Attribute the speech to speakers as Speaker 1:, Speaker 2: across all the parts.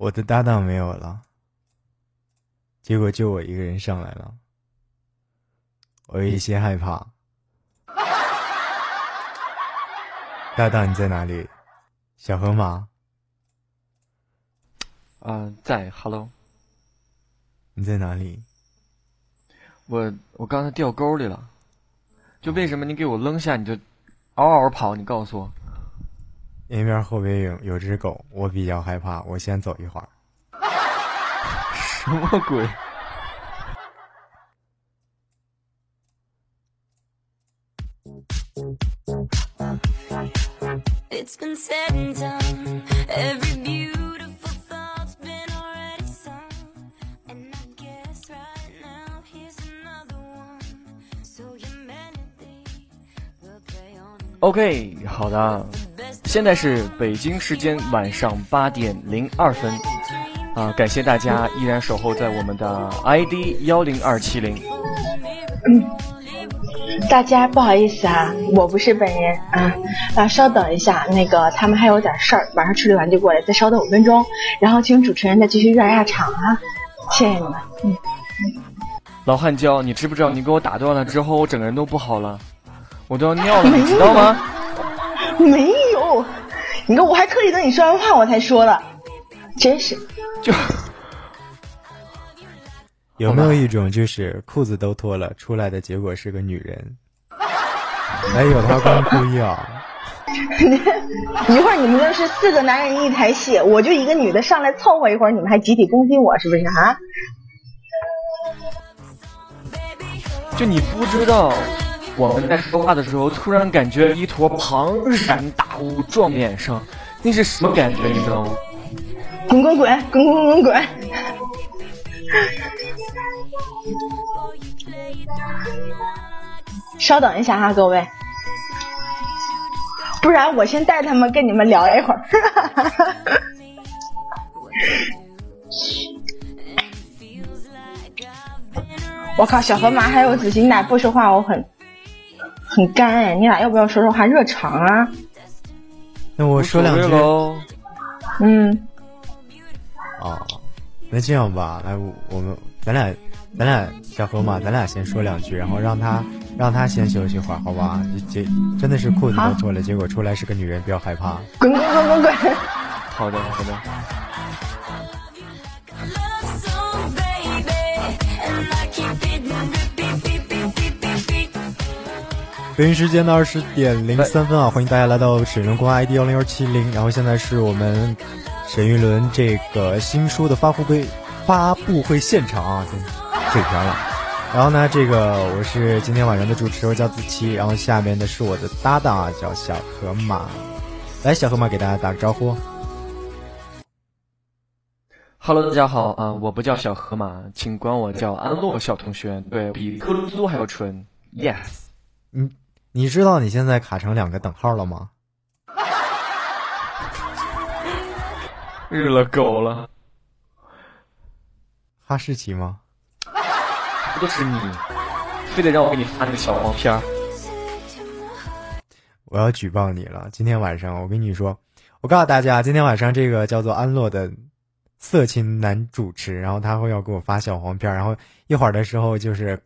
Speaker 1: 我的搭档没有了，结果就我一个人上来了，我有一些害怕。搭档你在哪里？小河马，
Speaker 2: 啊，在，Hello，
Speaker 1: 你在哪里？
Speaker 2: 我我刚才掉沟里了，就为什么你给我扔下你就嗷嗷跑？你告诉我，
Speaker 1: 那边后边有有只狗，我比较害怕，我先走一会儿。
Speaker 2: 什么鬼
Speaker 3: ？It's been said and done. Every beautiful thought's been already sung. And I guess right now here's another one. So your melody will play on
Speaker 2: OK，好的，现在是北京时间晚上八点零二分，啊，感谢大家依然守候在我们的 ID 幺零二七零。
Speaker 4: 大家不好意思啊，我不是本人。啊啊，稍等一下，那个他们还有点事儿，晚上处理完就过来，再稍等五分钟，然后请主持人再继续热一下场啊，谢谢你们。嗯，
Speaker 2: 老汉椒，你知不知道你给我打断了之后，我整个人都不好了，我都要尿了，你知道吗？
Speaker 4: 没有，你看我还特意等你说完话我才说的，真是。
Speaker 2: 就
Speaker 1: 有没有一种就是裤子都脱了，出来的结果是个女人？没有他光裤腰，
Speaker 4: 一会儿你们就是四个男人一台戏，我就一个女的上来凑合一会儿，你们还集体攻击我，是不是啊？
Speaker 2: 就你不知道，我们在说话的时候，突然感觉一坨庞然大物撞脸上，那是什么感觉？你知道吗？
Speaker 4: 滚滚滚滚滚滚滚！稍等一下哈，各位，不然我先带他们跟你们聊一会儿。我靠，小河马还有子欣，你俩不说话，我很很干哎，你俩要不要说说话热场啊？
Speaker 1: 那我说两句。
Speaker 4: 嗯，
Speaker 1: 哦，那这样吧，来，我我们咱俩咱俩小河马，咱俩先说两句，然后让他让他先休息会儿，好吧？这这真的是裤子都脱了，结果出来是个女人，不要害怕。
Speaker 4: 滚滚滚滚滚！
Speaker 2: 好的，好的。
Speaker 1: 北京时间的二十点零三分啊，欢迎大家来到沈荣光 ID 幺零幺七零，然后现在是我们沈玉伦这个新书的发布会发布会现场啊，真嘴瓢了。然后呢，这个我是今天晚上的主持，我叫子期，然后下面的是我的搭档啊，叫小河马。来，小河马给大家打个招呼。
Speaker 2: Hello，大家好啊、我不叫小河马，请管我叫安洛小同学，对比克鲁苏还要纯。Yes，
Speaker 1: 你你知道你现在卡成两个等号了吗？
Speaker 2: 日了狗了，
Speaker 1: 哈士奇吗？
Speaker 2: 不就是你，非得让我给你发那个小黄片儿。
Speaker 1: 我要举报你了！今天晚上我跟你说，我告诉大家，今天晚上这个叫做安洛的色情男主持，然后他会要给我发小黄片，然后一会儿的时候就是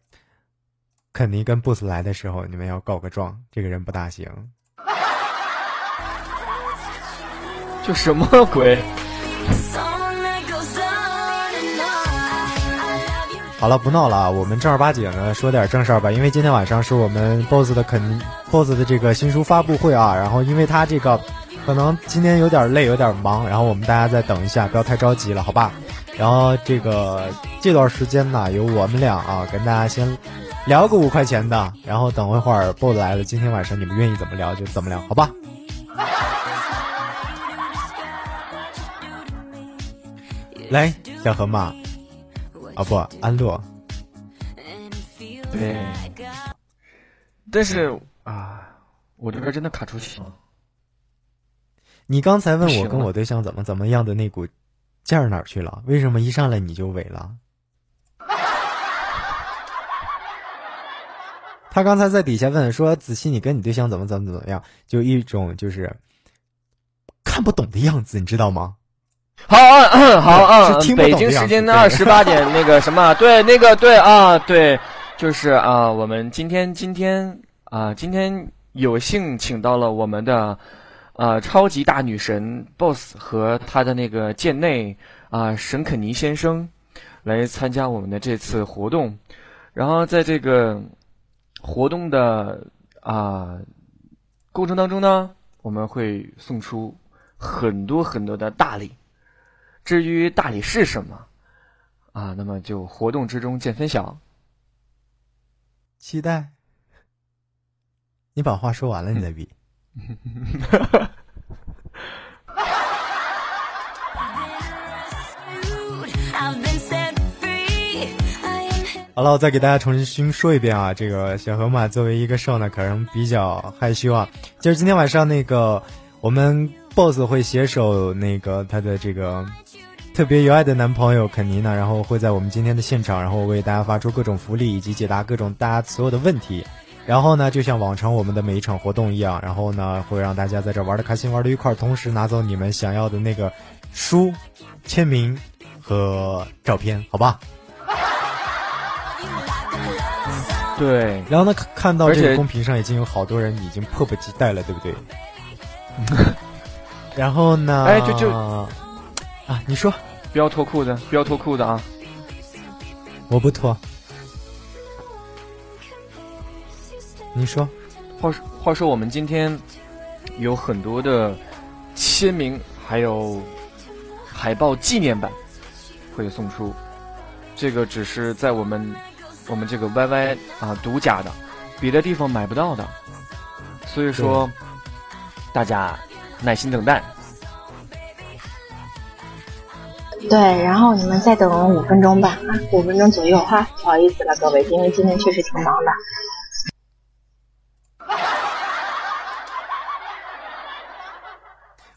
Speaker 1: 肯尼跟布斯来的时候，你们要告个状，这个人不大行。
Speaker 2: 就什么鬼.
Speaker 1: 好了，不闹了啊，我们正儿八经的说点正事儿吧，因为今天晚上是我们 BOSS 的肯 BOSS 的这个新书发布会啊，然后因为他这个可能今天有点累，有点忙，然后我们大家再等一下，不要太着急了，好吧？然后这个这段时间呢，由我们俩啊跟大家先聊个五块钱的，然后等一会儿 BOSS 来了，今天晚上你们愿意怎么聊就怎么聊，好吧？来，小河马，啊不，安洛。
Speaker 2: 对，但是啊，我这边真的卡出血了。
Speaker 1: 你刚才问我跟我对象怎么怎么样的那股劲儿哪儿去了？为什么一上来你就萎了？他刚才在底下问说：“子熙，你跟你对象怎么怎么怎么样？”就一种就是看不懂的样子，你知道吗？
Speaker 2: 好啊，好啊
Speaker 1: 是听，
Speaker 2: 北京时间二十八点 那个什么，对，那个对啊，对，就是啊，我们今天今天啊，今天有幸请到了我们的啊超级大女神 BOSS 和她的那个贱内啊沈肯尼先生来参加我们的这次活动，然后在这个活动的啊过程当中呢，我们会送出很多很多的大礼。至于大礼是什么啊，那么就活动之中见分晓。
Speaker 1: 期待。你把话说完了，你再比。好了，我再给大家重新说一遍啊，这个小河马作为一个兽呢，可能比较害羞啊。就是今天晚上那个我们 BOSS 会携手那个他的这个特别有爱的男朋友肯尼呢，然后会在我们今天的现场，然后为大家发出各种福利以及解答各种大家所有的问题。然后呢，就像往常我们的每一场活动一样，然后呢会让大家在这玩的开心，玩的愉快，同时拿走你们想要的那个书、签名和照片，好吧？
Speaker 2: 对，
Speaker 1: 然后呢，看看到这个公屏上已经有好多人已经迫不及待了，对不对？然后呢？
Speaker 2: 哎就就
Speaker 1: 啊，你说
Speaker 2: 不要脱裤子，不要脱裤子啊！
Speaker 1: 我不脱，你说
Speaker 2: 话说话说，我们今天有很多的签名，还有海报纪念版会送出。这个只是在我们我们这个 YY 啊独家的，别的地方买不到的。所以说，大家耐心等待。
Speaker 4: 对，然后你们再等五分钟吧，啊，五分钟左右哈，不好意思了各位，因为今天确实挺忙的。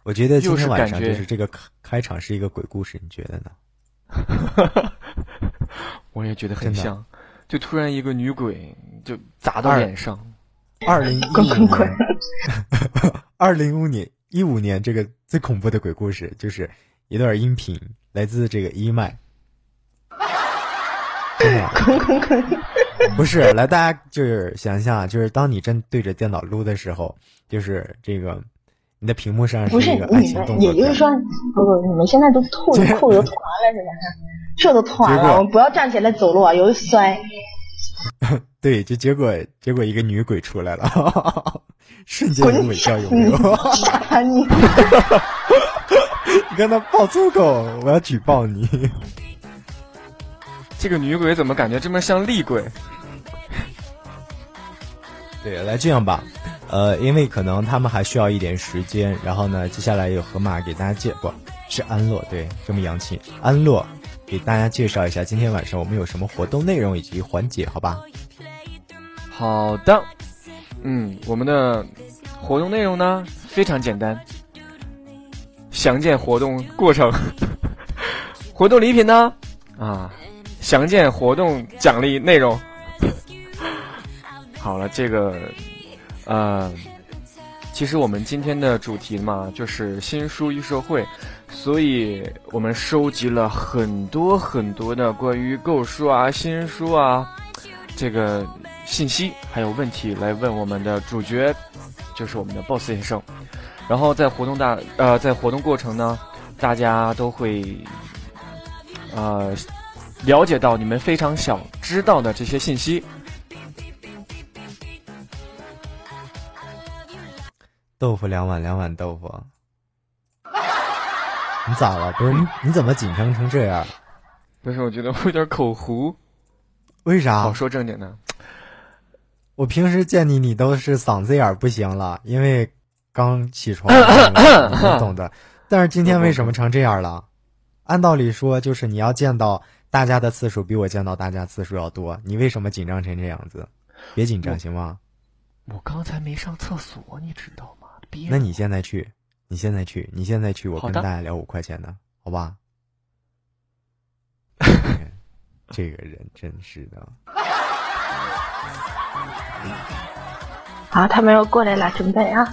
Speaker 1: 我觉得今天晚上就是这个开开场是一个鬼故事，你觉得呢？
Speaker 2: 我也觉得很像，就突然一个女鬼就砸到脸上。
Speaker 1: 二零一五年，二零五年一五年这个最恐怖的鬼故事，就是一段音频，来自这个一麦。真的，不是来，大家就是想一想啊，就是当你正对着电脑撸的时候，就是这个你的屏幕上
Speaker 4: 不是
Speaker 1: 一个爱
Speaker 4: 你们，
Speaker 1: 情动作，
Speaker 4: 也就是说，不不，你们现在都吐
Speaker 1: 着
Speaker 4: 裤子都吐完了是吧？这都吐完了，我们不要站起来走路啊，容易摔。
Speaker 1: 对，就结果结果一个女鬼出来了，瞬间
Speaker 4: 滚
Speaker 1: 无尾教有没有？
Speaker 4: 傻 你！
Speaker 1: 你跟他爆粗口，我要举报你。
Speaker 2: 这个女鬼怎么感觉这么像厉鬼？
Speaker 1: 对，来这样吧，呃，因为可能他们还需要一点时间，然后呢，接下来有河马给大家介不是安洛，对，这么洋气，安洛给大家介绍一下今天晚上我们有什么活动内容以及环节，好吧？
Speaker 2: 好的，嗯，我们的活动内容呢非常简单，详见活动过程。活动礼品呢，啊，详见活动奖励内容。好了，这个，呃，其实我们今天的主题嘛，就是新书预售会，所以我们收集了很多很多的关于购书啊、新书啊这个信息还有问题来问我们的主角，就是我们的 BOSS 先生。然后在活动大呃在活动过程呢，大家都会呃了解到你们非常想知道的这些信息。
Speaker 1: 豆腐两碗，两碗豆腐。你咋了？不是你你怎么紧张成这样？
Speaker 2: 不是我觉得我有点口糊。
Speaker 1: 为啥？
Speaker 2: 好说正经的，
Speaker 1: 我平时见你，你都是嗓子眼儿不行了，因为刚起床，你懂的。但是今天为什么成这样了？按道理说，就是你要见到大家的次数比我见到大家次数要多，你为什么紧张成这样子？别紧张行吗？
Speaker 2: 我刚才没上厕所，你知道
Speaker 1: 那你现在去，你现在去，你现在去，我跟大家聊五块钱的，好吧？这个人真是的，
Speaker 4: 好，他们要过来了，准备啊！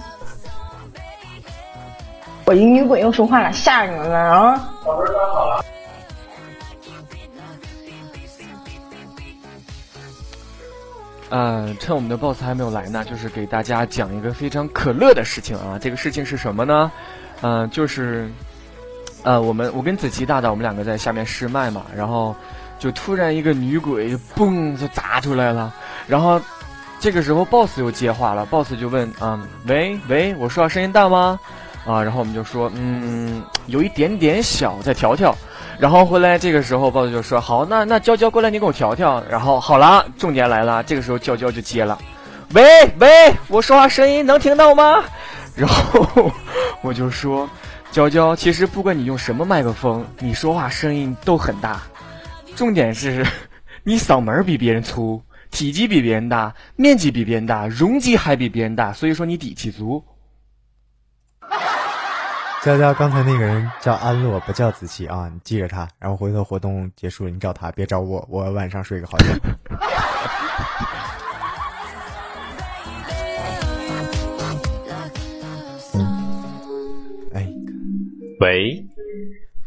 Speaker 4: 我一女鬼又说话了，吓着你们了啊！
Speaker 2: 呃，趁我们的 boss 还没有来呢，就是给大家讲一个非常可乐的事情啊。这个事情是什么呢？呃，就是，呃，我们我跟子琪大大我们两个在下面试麦嘛，然后就突然一个女鬼嘣就砸出来了，然后这个时候 boss 又接话了，boss 就问啊、喂喂，我说话声音大吗？啊，然后我们就说，嗯，有一点点小，再调调。然后后来这个时候豹子就说：“好，那那娇娇过来，你给我调调。”然后好了，重点来了，这个时候娇娇就接了：“喂喂，我说话声音能听到吗？” 然后我就说：“娇娇，其实不管你用什么麦克风，你说话声音都很大。重点是，你嗓门比别人粗，体积比别人大，面积比别人大，容积还比别人大，所以说你底气足。”
Speaker 1: 娇娇，刚才那个人叫安洛，不叫子琪啊，你记着他。然后回头活动结束了，你找他，别找我，我晚上睡个好觉。哎
Speaker 5: 喂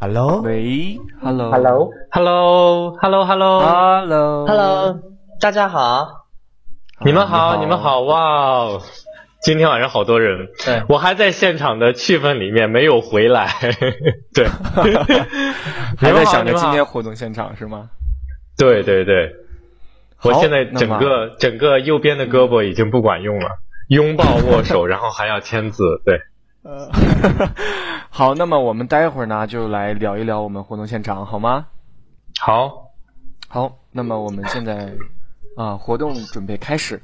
Speaker 1: ，Hello，
Speaker 2: 喂
Speaker 6: ，Hello，，Hello，Hello，Hello，Hello，Hello，Hello，大家好。
Speaker 5: 你们好，你们好，哇哦！今天晚上好多人，
Speaker 6: 对。
Speaker 5: 我还在现场的气氛里面没有回来，对，
Speaker 2: 还在想着今天活动现场是吗？
Speaker 5: 对对对，我现在整个整个右边的胳膊已经不管用了，拥抱握手，然后还要签字，对，呃
Speaker 2: 好，那么我们待会儿呢就来聊一聊我们活动现场，好吗？
Speaker 5: 好，
Speaker 2: 好，那么我们现在啊，活动准备开始。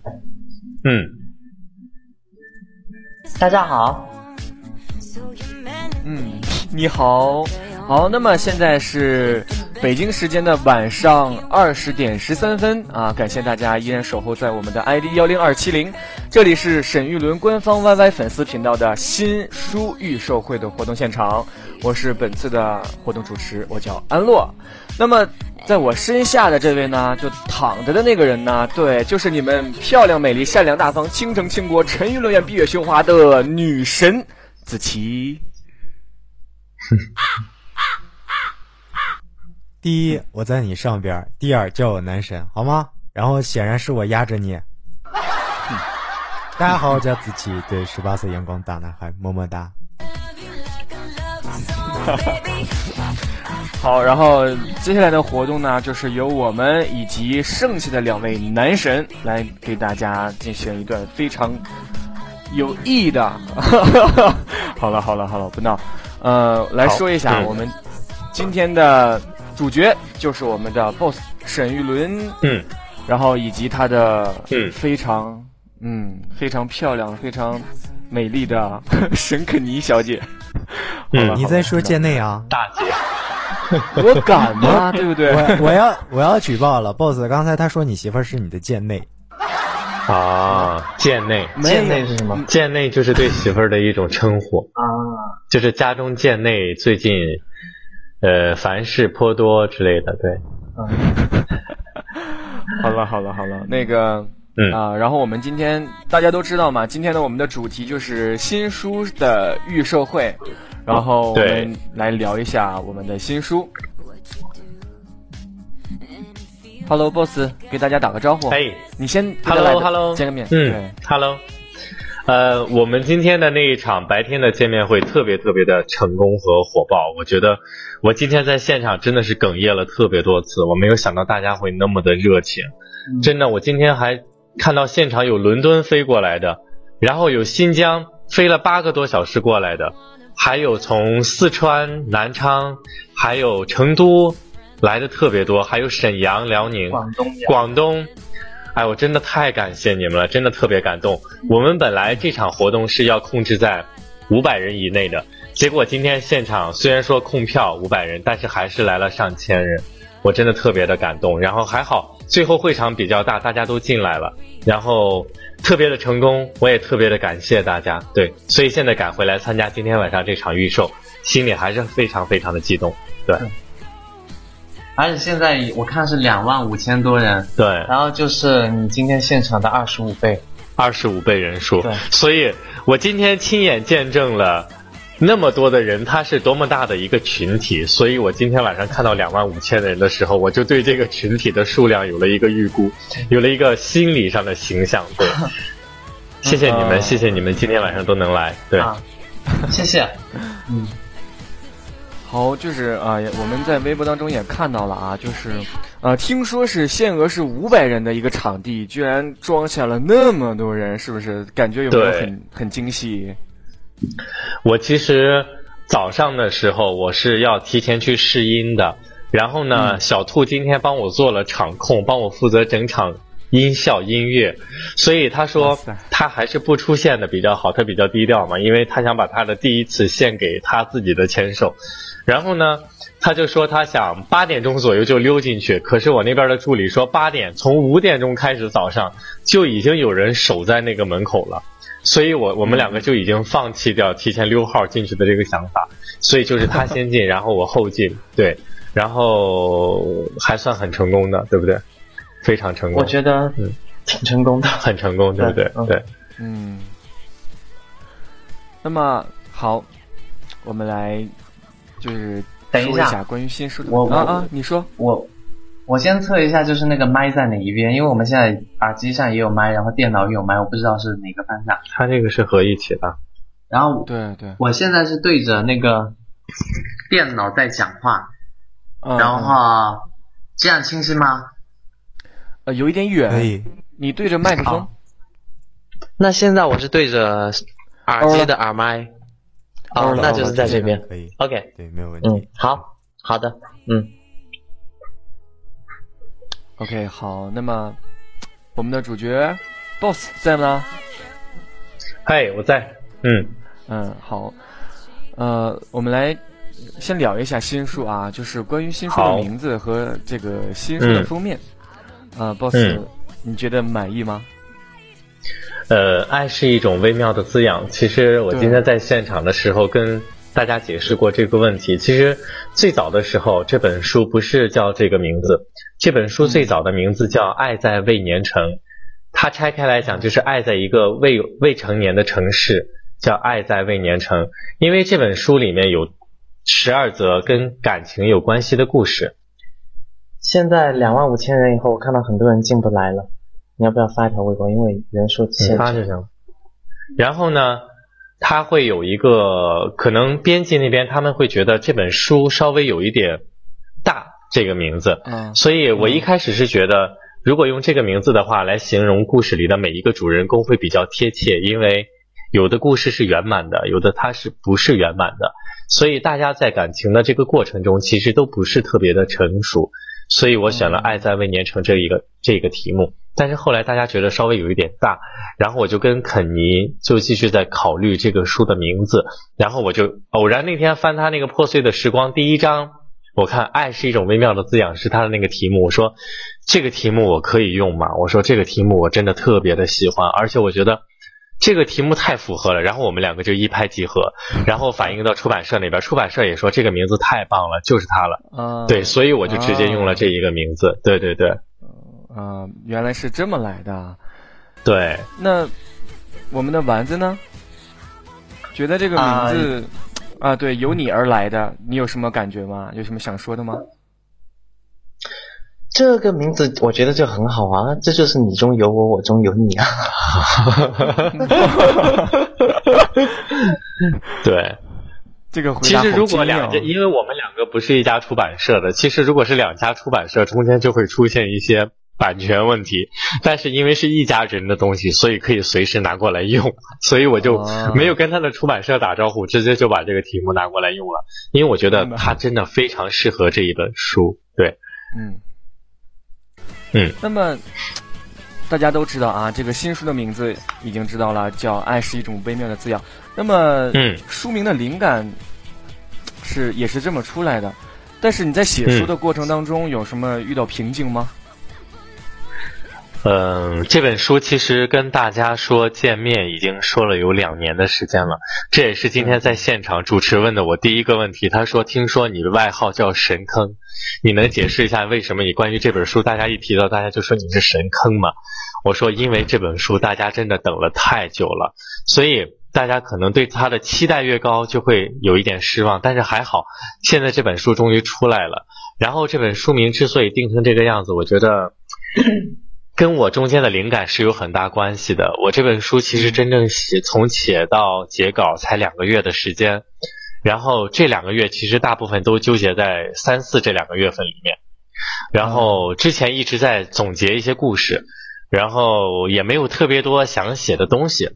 Speaker 5: 嗯，
Speaker 6: 大家好，
Speaker 2: 嗯，你好，好，那么现在是北京时间的晚上二十点十三分啊，感谢大家依然守候在我们的 ID 幺零二七零，这里是沈玉伦官方 YY 粉丝频道的新书预售会的活动现场，我是本次的活动主持，我叫安洛。那么在我身下的这位呢，就躺着的那个人呢，对，就是你们漂亮、美丽、善良、大方、倾城倾国、沉鱼落雁、闭月羞花的女神子琪。
Speaker 1: 第一，我在你上边；第二，叫我男神，好吗？然后显然是我压着你。大家好，我叫子琪，对，十八岁阳光大男孩，么么哒。
Speaker 2: 好，然后接下来的活动呢，就是由我们以及剩下的两位男神来给大家进行一段非常有意义的。好了，好了，好了，不闹。呃，来说一下
Speaker 5: 嗯
Speaker 2: 我们今天的主角，就是我们的 BOSS 沈玉伦，
Speaker 5: 嗯，
Speaker 2: 然后以及他的
Speaker 5: 嗯
Speaker 2: 非常嗯非常漂亮、非常美丽的 沈肯尼小姐。
Speaker 5: 嗯
Speaker 1: 你在说贱内啊？
Speaker 5: 大姐，
Speaker 2: 我敢吗？对不对？
Speaker 1: 我我要我要举报了，boss，刚才他说你媳妇儿是你的贱内，
Speaker 5: 啊，贱内，
Speaker 6: 贱内是什么？
Speaker 5: 贱内就是对媳妇儿的一种称呼。
Speaker 6: 啊，
Speaker 5: 就是家中贱内最近，呃，凡事颇多之类的，对，嗯。
Speaker 2: 好了好了好了，那个
Speaker 5: 嗯。
Speaker 2: 啊、然后我们今天大家都知道嘛，今天呢我们的主题就是新书的预售会，然后我们来聊一下我们的新书。Hello boss，给大家打个招呼。
Speaker 5: 哎，
Speaker 2: 你先给
Speaker 5: Hello，Hello
Speaker 2: 见个面。
Speaker 5: 嗯
Speaker 2: 对
Speaker 5: ，，Hello，呃，我们今天的那一场白天的见面会特别特别的成功和火爆，我觉得我今天在现场真的是哽咽了特别多次，我没有想到大家会那么的热情，真的，我今天还看到现场有伦敦飞过来的，然后有新疆飞了八个多小时过来的，还有从四川、南昌，还有成都来的特别多，还有沈阳、辽宁、
Speaker 6: 广东
Speaker 5: 广东。哎，我真的太感谢你们了，真的特别感动。我们本来这场活动是要控制在五百人以内的，结果今天现场虽然说控票五百人，但是还是来了上千人，我真的特别的感动。然后还好，最后会场比较大，大家都进来了，然后特别的成功，我也特别的感谢大家。对，所以现在赶回来参加今天晚上这场预售，心里还是非常非常的激动。对
Speaker 6: 而且现在我看是两万五千多人，
Speaker 5: 对，
Speaker 6: 然后就是你今天现场的二十五倍。
Speaker 5: 二十五倍人数
Speaker 6: 对，
Speaker 5: 所以我今天亲眼见证了那么多的人，他是多么大的一个群体，所以我今天晚上看到两万五千人的时候，我就对这个群体的数量有了一个预估，有了一个心理上的形象。对，谢谢你们，
Speaker 2: 嗯
Speaker 5: 谢谢你们今天晚上都能来。对，
Speaker 6: 啊，谢谢。
Speaker 2: 好，就是啊、也我们在微博当中也看到了啊，就是，呃，听说是限额是五百人的一个场地，居然装下了那么多人，是不是？感觉有没有很很惊喜？
Speaker 5: 我其实早上的时候我是要提前去试音的，然后呢，
Speaker 2: 嗯
Speaker 5: 小兔今天帮我做了场控，帮我负责整场音效音乐，所以他说他还是不出现的比较好，他比较低调嘛，因为他想把他的第一次献给他自己的牵手。然后呢，他就说他想八点钟左右就溜进去，可是我那边的助理说八点，从五点钟开始早上就已经有人守在那个门口了。所以我我们两个就已经放弃掉提前溜号进去的这个想法，所以就是他先进，然后我后进，对，然后还算很成功的，对不对？非常成功，
Speaker 6: 我觉得
Speaker 5: 嗯。
Speaker 6: 挺成功的。
Speaker 5: 很成功，对不对？
Speaker 6: 对嗯。
Speaker 2: 那么好，我们来就是
Speaker 6: 等一下。
Speaker 2: 说一下关于新书的。
Speaker 6: 我我
Speaker 2: 啊啊，你说。
Speaker 6: 我我先测一下，就是那个麦在哪一边，因为我们现在耳机上也有麦，然后电脑也有麦，我不知道是哪个方向。
Speaker 5: 他这个是合一起的，
Speaker 6: 然后
Speaker 2: 对对，
Speaker 6: 我现在是对着那个电脑在讲话，
Speaker 2: 嗯
Speaker 6: 然
Speaker 2: 嗯
Speaker 6: 后这样清晰吗？
Speaker 2: 呃有一点远，
Speaker 1: 可以，
Speaker 2: 你对着麦克风。
Speaker 6: 好，那现在我是对着耳机的耳麦，哦，那就是在这边。
Speaker 1: 可以
Speaker 6: ，OK，
Speaker 1: 对，没有问题。
Speaker 6: 嗯
Speaker 1: 题。，
Speaker 6: 好，好的，嗯
Speaker 2: ，OK，好，那么我们的主角 BOSS 在吗？
Speaker 5: 嗨，我在，嗯，
Speaker 2: 嗯，好，呃，我们来先聊一下新书啊，就是关于新书的名字和这个新书的
Speaker 5: 嗯。
Speaker 2: 封面。啊、b o s s
Speaker 5: 嗯
Speaker 2: 你觉得满意吗？
Speaker 5: 呃，爱是一种微妙的滋养。其实我今天在现场的时候跟大家解释过这个问题。其实最早的时候，这本书不是叫这个名字，这本书最早的名字叫《爱在未年城》。它拆开来讲，就是爱在一个未未成年的城市，叫爱在未年城。因为这本书里面有十二则跟感情有关系的故事。
Speaker 6: 现在两万五千人以后，我看到很多人进不来了。你要不要发一条微博？因为人数限制。
Speaker 5: 发就行。然后呢，他会有一个可能编辑那边他们会觉得这本书稍微有一点大这个名字，
Speaker 2: 嗯
Speaker 5: 所以我一开始是觉得，如果用这个名字的话来形容故事里的每一个主人公会比较贴切，因为有的故事是圆满的，有的它是不是圆满的，所以大家在感情的这个过程中其实都不是特别的成熟，所以我选了《爱在未年成》这一个这个题目。但是后来大家觉得稍微有一点大，然后我就跟肯尼就继续在考虑这个书的名字，然后我就偶然那天翻他那个破碎的时光第一章，我看爱是一种微妙的滋养是他的那个题目，我说这个题目我可以用吗？我说这个题目我真的特别的喜欢，而且我觉得这个题目太符合了，然后我们两个就一拍即合，然后反映到出版社那边，出版社也说这个名字太棒了，就是它了，
Speaker 2: 啊，
Speaker 5: 对，所以我就直接用了这一个名字，对对对
Speaker 2: 啊，原来是这么来的。
Speaker 5: 对。
Speaker 2: 那我们的丸子呢？觉得这个名字啊对，由你而来的，你有什么感觉吗？有什么想说的吗？
Speaker 6: 这个名字我觉得就很好啊，这就是你中有我，我中有你啊。
Speaker 5: 对，
Speaker 2: 这个回
Speaker 5: 其实
Speaker 2: 答
Speaker 5: 如果两家，因为我们两个不是一家出版社的，其实如果是两家出版社，中间就会出现一些版权问题。但是因为是一家人的东西，所以可以随时拿过来用，所以我就
Speaker 2: 哦
Speaker 5: 没有跟他的出版社打招呼，直接就把这个题目拿过来用了。因为我觉得它真的非常适合这一本书。对，
Speaker 2: 嗯
Speaker 5: 嗯，
Speaker 2: 那么大家都知道啊，这个新书的名字已经知道了，叫《爱是一种微妙的滋养》。那么，
Speaker 5: 嗯
Speaker 2: 书名的灵感是也是这么出来的。但是你在写书的过程当中有什么遇到瓶颈吗？
Speaker 5: 嗯，嗯这本书其实跟大家说见面已经说了有两年的时间了，这也是今天在现场主持问的我第一个问题。他说：“听说你的外号叫神坑，你能解释一下为什么你关于这本书，大家一提到大家就说你是神坑吗？”我说：“因为这本书大家真的等了太久了，所以大家可能对它的期待越高，就会有一点失望。但是还好，现在这本书终于出来了。然后这本书名之所以定成这个样子，我觉得跟我中间的灵感是有很大关系的。我这本书其实真正写从写到结稿才两个月的时间，然后这两个月其实大部分都纠结在三四这两个月份里面。然后之前一直在总结一些故事，然后也没有特别多想写的东西。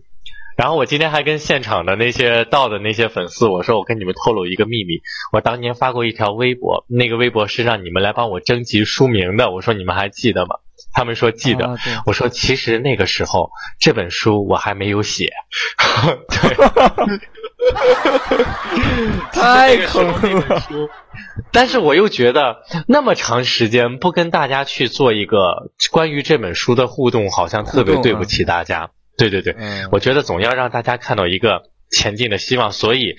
Speaker 5: 然后我今天还跟现场的那些到的那些粉丝我说，我跟你们透露一个秘密，我当年发过一条微博，那个微博是让你们来帮我征集书名的。我说你们还记得吗？他们说记得。
Speaker 2: 啊
Speaker 5: 我说其实那个时候这本书我还没有写，对，
Speaker 2: 太坑了。
Speaker 5: 但是我又觉得那么长时间不跟大家去做一个关于这本书的互动，好像特别对不起大家。对对对，
Speaker 2: 嗯
Speaker 5: 我觉得总要让大家看到一个前进的希望，所以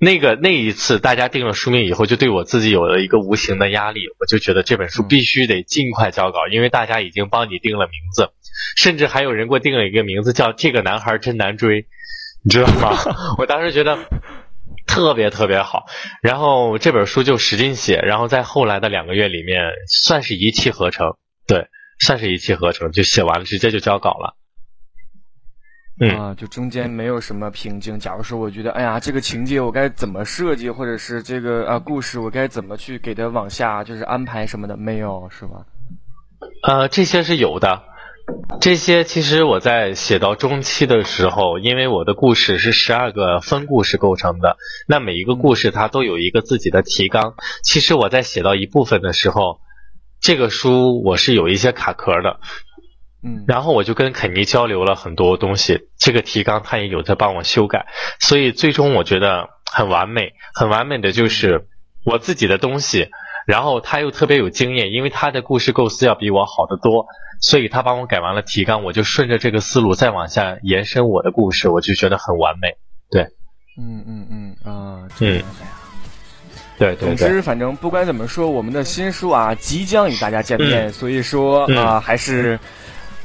Speaker 5: 那个那一次大家定了书名以后，就对我自己有了一个无形的压力，我就觉得这本书
Speaker 2: 嗯
Speaker 5: 必须得尽快交稿，因为大家已经帮你定了名字，甚至还有人给我定了一个名字叫“这个男孩真难追”，你知道吗？我当时觉得。特别特别好，然后这本书就使劲写，然后在后来的两个月里面，算是一气呵成，对，算是一气呵成，就写完了，直接就交稿了。嗯
Speaker 2: 啊，就中间没有什么瓶颈。假如说我觉得，哎呀，这个情节我该怎么设计，或者是这个啊故事我该怎么去给它往下就是安排什么的，没有是吧？
Speaker 5: 呃，这些是有的。这些其实我在写到中期的时候，因为我的故事是十二个分故事构成的，那每一个故事它都有一个自己的提纲。其实我在写到一部分的时候，这个书我是有一些卡壳的，
Speaker 2: 嗯，
Speaker 5: 然后我就跟肯尼交流了很多东西，这个提纲他也有在帮我修改，所以最终我觉得很完美，很完美的就是我自己的东西，然后他又特别有经验，因为他的故事构思要比我好得多，所以他帮我改完了提纲，我就顺着这个思路再往下延伸我的故事，我就觉得很完美。对。
Speaker 2: 嗯嗯嗯啊，这样的呀。
Speaker 5: 对对对，
Speaker 2: 总之，反正不管怎么说，我们的新书啊即将与大家见面，所以说
Speaker 5: 嗯。
Speaker 2: 啊、还是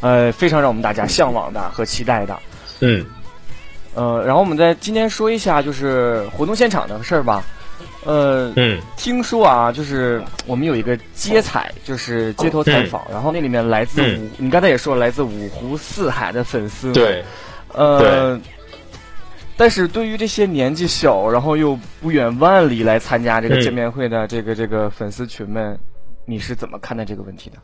Speaker 2: 呃非常让我们大家向往的和期待的。
Speaker 5: 嗯
Speaker 2: 呃，然后我们再今天说一下就是活动现场的事儿吧。呃，
Speaker 5: 嗯
Speaker 2: 听说啊，就是我们有一个街采，就是街头采访，然后那里面来自五，你刚才也说了，来自五湖四海的粉丝。，
Speaker 5: 对，
Speaker 2: 呃，但是对于这些年纪小，然后又不远万里来参加这个
Speaker 5: 嗯
Speaker 2: 见面会的这个、这个粉丝群们，你是怎么看待这个问题的？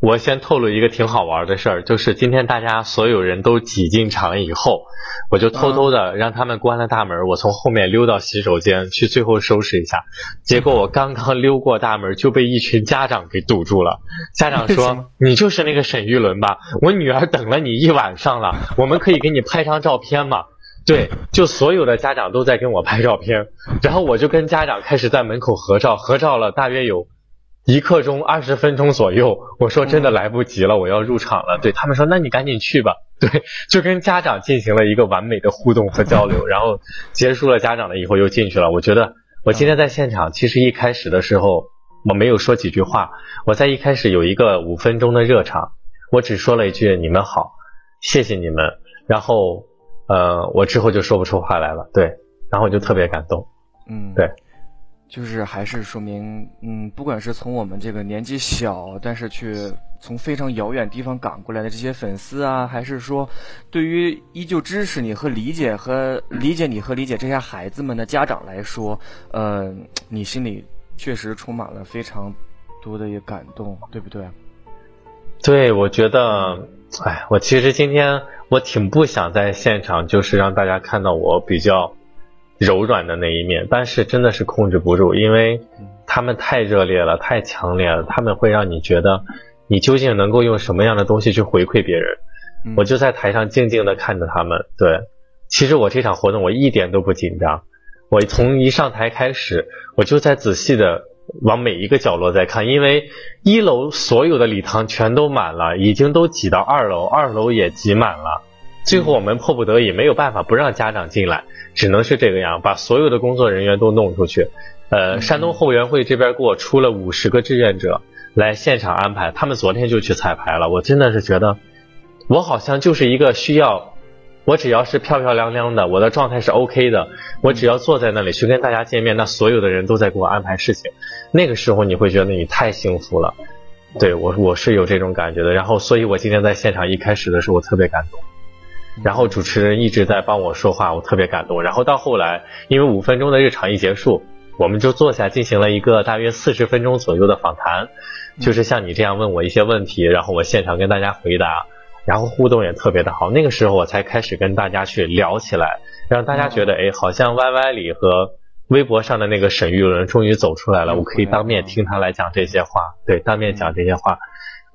Speaker 5: 我先透露一个挺好玩的事儿，就是今天大家所有人都挤进场以后，我就偷偷的让他们关了大门，我从后面溜到洗手间去最后收拾一下。结果我刚刚溜过大门，就被一群家长给堵住了。家长说：“你就是那个沈玉伦吧？我女儿等了你一晚上了，我们可以给你拍张照片吗？”对，就所有的家长都在跟我拍照片，然后我就跟家长开始在门口合照，合照了大约有一刻钟、二十分钟左右。我说真的来不及了，我要入场了。对他们说，那你赶紧去吧。对，就跟家长进行了一个完美的互动和交流，然后结束了家长了以后又进去了。我觉得我今天在现场，其实一开始的时候我没有说几句话，我在一开始有一个五分钟的热场，我只说了一句“你们好，谢谢你们”，然后呃，我之后就说不出话来了。对，然后我就特别感动。
Speaker 2: 嗯，
Speaker 5: 对，
Speaker 2: 就是还是说明，嗯，不管是从我们这个年纪小，但是却从非常遥远地方赶过来的这些粉丝啊，还是说对于依旧支持你和理解和理解你和理解这些孩子们的家长来说，呃，你心里确实充满了非常多的一个感动，对不对？
Speaker 5: 对，我觉得，哎，我其实今天我挺不想在现场，就是让大家看到我比较柔软的那一面，但是真的是控制不住，因为他们太热烈了，太强烈了，他们会让你觉得你究竟能够用什么样的东西去回馈别人。
Speaker 2: 嗯
Speaker 5: 我就在台上静静的看着他们。对，其实我这场活动我一点都不紧张，我从一上台开始，我就在仔细的往每一个角落在看，因为一楼所有的礼堂全都满了，已经都挤到二楼，二楼也挤满了。最后我们迫不得已没有办法不让家长进来，只能是这个样，把所有的工作人员都弄出去。呃，山东后援会这边给我出了五十个志愿者来现场安排，他们昨天就去彩排了。我真的是觉得，我好像就是一个需要我只要是漂漂亮亮的，我的状态是 OK 的，我只要坐在那里去跟大家见面，那所有的人都在给我安排事情，那个时候你会觉得你太幸福了。对我我是有这种感觉的，然后所以我今天在现场一开始的时候我特别感动，然后主持人一直在帮我说话，我特别感动，然后到后来因为五分钟的日常一结束，我们就坐下进行了一个大约四十分钟左右的访谈，就是像你这样问我一些问题，然后我现场跟大家回答，然后互动也特别的好，那个时候我才开始跟大家去聊起来，让大家觉得哎，好像 YY 里和微博上的那个沈玉伦终于走出来了，我可以当面听他来讲这些话，对，当面讲这些话，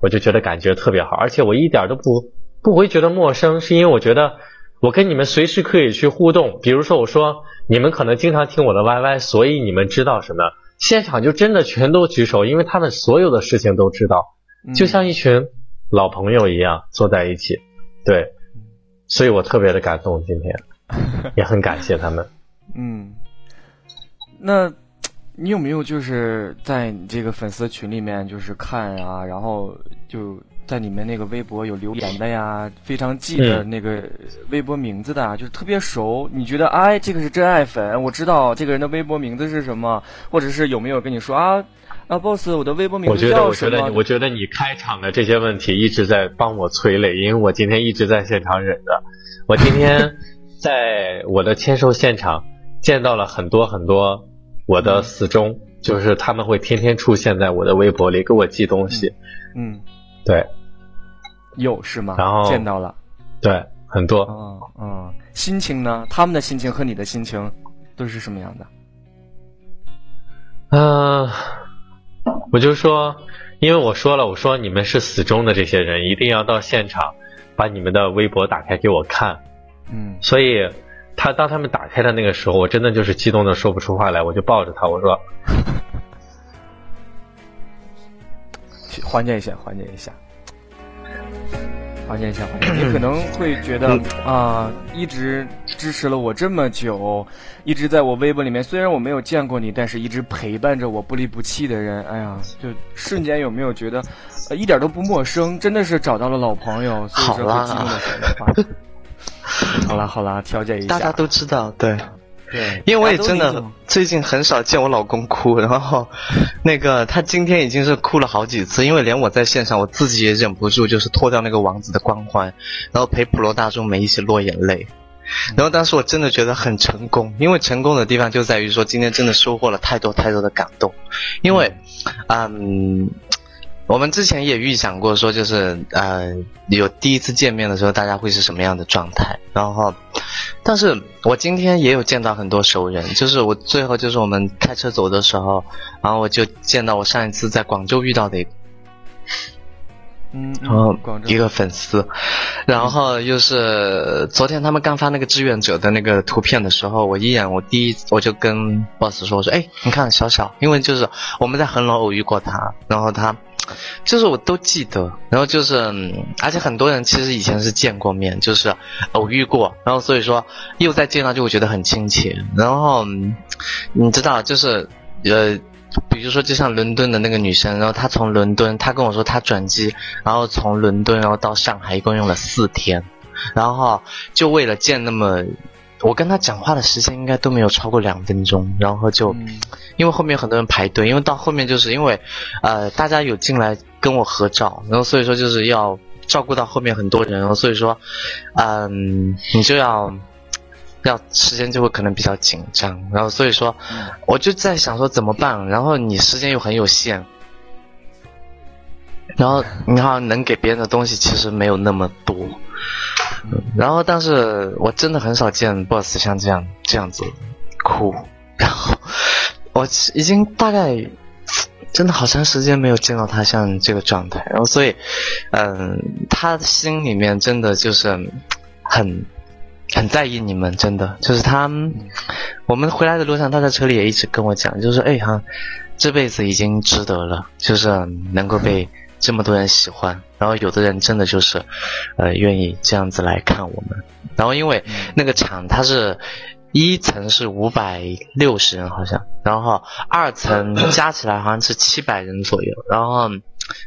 Speaker 5: 我就觉得感觉特别好，而且我一点都不不会觉得陌生，是因为我觉得我跟你们随时可以去互动，比如说我说你们可能经常听我的 YY，所以你们知道什么，现场就真的全都举手，因为他们所有的事情都知道，就像一群老朋友一样坐在一起，对，所以我特别的感动，今天。也很感谢他们。
Speaker 2: 嗯，那你有没有就是在你这个粉丝群里面就是看啊，然后就在你们那个微博有留言的呀，非常记得那个微博名字的啊，就是特别熟，你觉得哎这个是真爱粉，我知道这个人的微博名字是什么，或者是有没有跟你说啊啊 boss 我的微博名字
Speaker 5: 我觉得，
Speaker 2: 叫什么？
Speaker 5: 我觉得，我觉得你开场的这些问题一直在帮我催泪，因为我今天一直在现场忍着。我今天在我的签售现场见到了很多很多我的死忠，就是他们会天天出现在我的微博里给我寄东西。
Speaker 2: 嗯，
Speaker 5: 对
Speaker 2: 有是吗？
Speaker 5: 然后
Speaker 2: 见到了。
Speaker 5: 对，很多。
Speaker 2: 嗯嗯，心情呢？他们的心情和你的心情都是什么样的？
Speaker 5: 嗯、我就说，因为我说了，我说你们是死忠的这些人，一定要到现场把你们的微博打开给我看。
Speaker 2: 嗯
Speaker 5: 所以他当他们打开的那个时候，我真的就是激动的说不出话来，我就抱着他，我说
Speaker 2: 去缓解一下，缓解一下，缓解一下，缓解一下。你可能会觉得啊、一直支持了我这么久，一直在我微博里面，虽然我没有见过你，但是一直陪伴着我不离不弃的人，哎呀，就瞬间有没有觉得，呃，一点都不陌生，真的是找到了老朋友，所以说
Speaker 7: 好啦。
Speaker 2: 会激动的说话。好啦好啦，调节一下，
Speaker 7: 大家都知道，对，
Speaker 2: 对，
Speaker 7: 因为我也真的最近很少见我老公哭，然后那个他今天已经是哭了好几次，因为连我在线上我自己也忍不住，就是脱掉那个王子的光环，然后陪普罗大众们一起落眼泪。然后当时我真的觉得很成功，因为成功的地方就在于说今天真的收获了太多太多的感动，因为，嗯。我们之前也预想过，说就是呃，有第一次见面的时候，大家会是什么样的状态。然后，但是我今天也有见到很多熟人，就是我最后就是我们开车走的时候，然后我就见到我上一次在广州遇到的一个
Speaker 2: 嗯，
Speaker 7: 然后一个粉丝，然后又是昨天他们刚发那个志愿者的那个图片的时候，我一眼我第一我就跟 boss 说，我说哎，你看小小，因为就是我们在恒隆偶遇过他，然后他就是我都记得，然后就是而且很多人其实以前是见过面，就是偶遇过，然后所以说又再见到就会觉得很亲切，然后你知道就是呃。比如说，就像伦敦的那个女生，然后她从伦敦，她跟我说她转机，然后从伦敦然后到上海，一共用了四天，然后就为了见那么，我跟他讲话的时间应该都没有超过两分钟，然后就，
Speaker 2: 嗯
Speaker 7: 因为后面很多人排队，因为到后面就是因为，呃，大家有进来跟我合照，然后所以说就是要照顾到后面很多人，然后所以说，嗯，你就要。要时间就会可能比较紧张，然后所以说，我就在想说怎么办，然后你时间又很有限，然后你好像能给别人的东西其实没有那么多，嗯然后但是我真的很少见 boss 像这样这样子哭，然后我已经大概真的好长时间没有见到他像这个状态，然后所以，嗯，他心里面真的就是很很在意你们，真的。就是他，我们回来的路上，他在车里也一直跟我讲，就是哎哈，这辈子已经值得了，就是能够被这么多人喜欢，然后有的人真的就是，呃，愿意这样子来看我们，然后因为那个场它是。一层是五百六十人好像，然后二层加起来好像是七百人左右，然后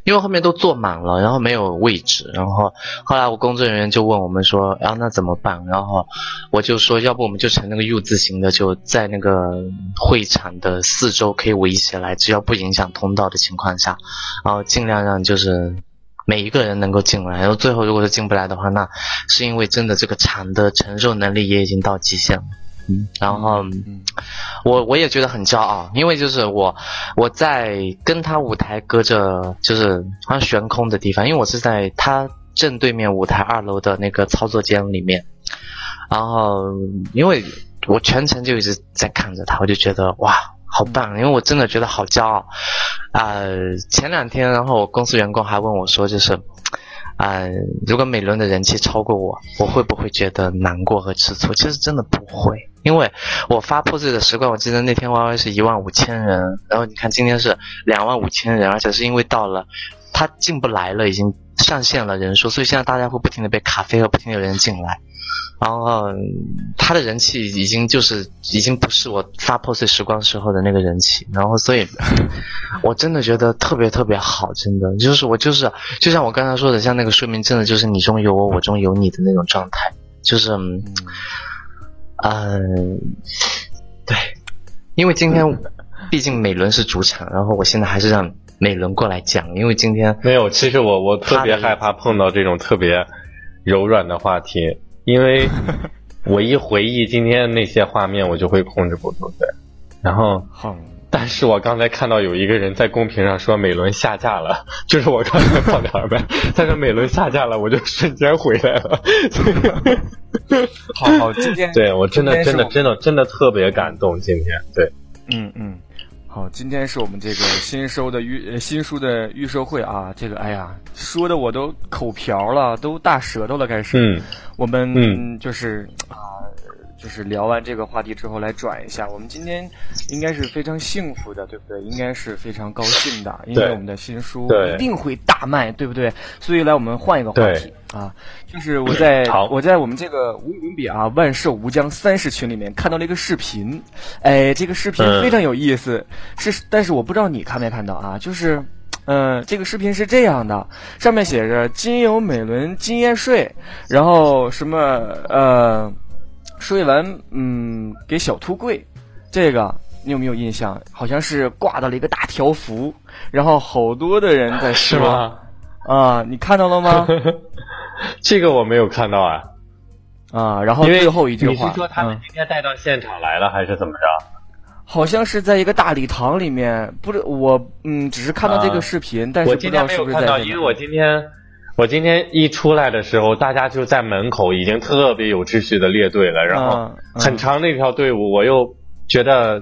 Speaker 7: 因为后面都坐满了，然后没有位置，然后后来我工作人员就问我们说，啊那怎么办？然后我就说，要不我们就成那个 U 字形的，就在那个会场的四周可以围起来，只要不影响通道的情况下，然后尽量让就是。每一个人能够进来，然后最后如果是进不来的话，那是因为真的这个场的承受能力也已经到极限了。嗯，然后
Speaker 2: 嗯
Speaker 7: 我我也觉得很骄傲，因为就是我我在跟他舞台隔着就是好像悬空的地方，因为我是在他正对面舞台二楼的那个操作间里面，然后因为我全程就一直在看着他，我就觉得哇。好棒！因为我真的觉得好骄傲，啊、前两天，然后我公司员工还问我说，就是，啊、如果美伦的人气超过我，我会不会觉得难过和吃醋？其实真的不会，因为我发破碎的时光，我记得那天 YY 是一万五千人，然后你看今天是两万五千人，而且是因为到了他进不来了，已经上线了人数，所以现在大家会不停的被卡飞和不停地有人进来。然后嗯他的人气已经就是已经不是我发破碎时光时候的那个人气，然后所以，我真的觉得特别特别好，真的。就是我就是就像我刚才说的，像那个说明，真的就是你中有我，我中有你的那种状态，就是嗯，嗯对，因为今天毕竟美伦是主场，然后我现在还是让美伦过来讲，因为今天
Speaker 5: 没有，其实我我特别害怕碰到这种特别柔软的话题，因为 我一回忆今天那些画面，我就会控制不住。对，然后，
Speaker 2: 好，
Speaker 5: 但是我刚才看到有一个人在公屏上说美伦下架了，就是我刚才放的耳麦，他说美伦下架了，我就瞬间回来了。
Speaker 2: 好好，今天
Speaker 5: 对我真的真的真的真的特别感动，今天对。
Speaker 2: 嗯嗯，好，今天是我们这个新收的预呃新书的预售会啊，这个哎呀，说的我都口瓢了，都大舌头了，开始。
Speaker 5: 嗯
Speaker 2: 我们
Speaker 5: 嗯
Speaker 2: 就是啊、就是聊完这个话题之后来转一下，我们今天应该是非常幸福的，对不对？应该是非常高兴的，因为我们的新书一定会大卖，对不对？所以来我们换一个话题啊，就是我在我在我们这个无与伦比啊万寿无疆三十群里面看到了一个视频，哎，这个视频
Speaker 5: 嗯
Speaker 2: 非常有意思，是但是我不知道你看没看到啊，就是。嗯，这个视频是这样的，上面写着“金有美伦金燕睡”，然后什么呃，睡完嗯给小兔跪，这个你有没有印象？好像是挂到了一个大条幅，然后好多的人在说
Speaker 5: 是吗？
Speaker 2: 啊，你看到了吗？
Speaker 5: 这个我没有看到啊，
Speaker 2: 啊，然后最后一句话
Speaker 5: 你是，说他们
Speaker 2: 嗯
Speaker 5: 今天带到现场来了，还是怎么着？
Speaker 2: 好像是在一个大礼堂里面，不是我嗯，只是看到这个
Speaker 5: 啊
Speaker 2: 视频，但是不
Speaker 5: 我今天没
Speaker 2: 知道是不是
Speaker 5: 有看到，
Speaker 2: 在
Speaker 5: 因为我今天我今天一出来的时候，大家就在门口已经特别有秩序的列队了，然后很长那条队伍，我又觉得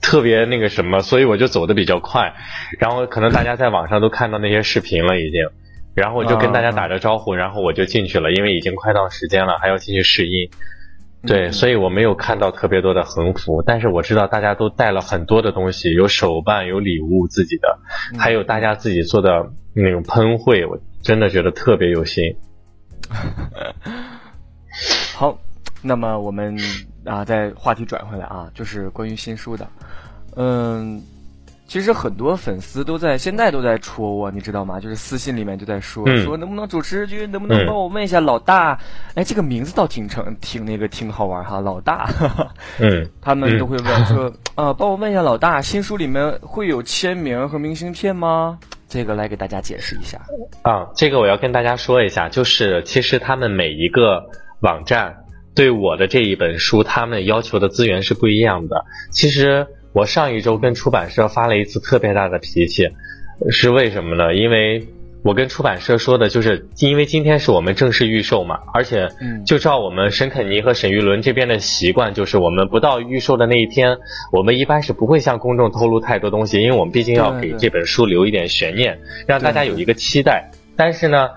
Speaker 5: 特别那个什么，所以我就走的比较快，然后可能大家在网上都看到那些视频了已经，然后我就跟大家打着招呼，然后我就进去了，因为已经快到时间了，还要进去试音。对，
Speaker 2: 嗯
Speaker 5: 所以我没有看到特别多的横幅，但是我知道大家都带了很多的东西，有手办，有礼物自己的，
Speaker 2: 嗯。
Speaker 5: 还有大家自己做的那种喷绘，我真的觉得特别有心。
Speaker 2: 好，那么我们啊，再话题转回来啊，就是关于新书的，嗯，其实很多粉丝都在现在都在戳我，你知道吗？就是私信里面就在说、
Speaker 5: 嗯
Speaker 2: 说能不能主持君能不能
Speaker 5: 嗯
Speaker 2: 帮我问一下老大？哎，这个名字倒挺成挺那个挺好玩哈，老大。
Speaker 5: 嗯，
Speaker 2: 他们都会问说，啊，帮我问一下老大，新书里面会有签名和明信片吗？这个来给大家解释一下。
Speaker 5: 啊，这个我要跟大家说一下，就是其实他们每一个网站对我的这一本书，他们要求的资源是不一样的。其实我上一周跟出版社发了一次特别大的脾气，是为什么呢？因为我跟出版社说的就是，因为今天是我们正式预售嘛，而且
Speaker 2: 嗯
Speaker 5: 就照我们沈肯尼和沈玉伦这边的习惯，就是我们不到预售的那一天，我们一般是不会向公众透露太多东西，因为我们毕竟要给这本书留一点悬念，让大家有一个期待。但是呢，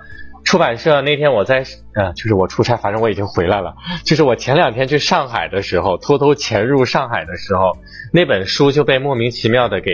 Speaker 5: 出版社那天我在呃，就是我出差，反正我已经回来了。就是我前两天去上海的时候，偷偷潜入上海的时候，那本书就被莫名其妙的给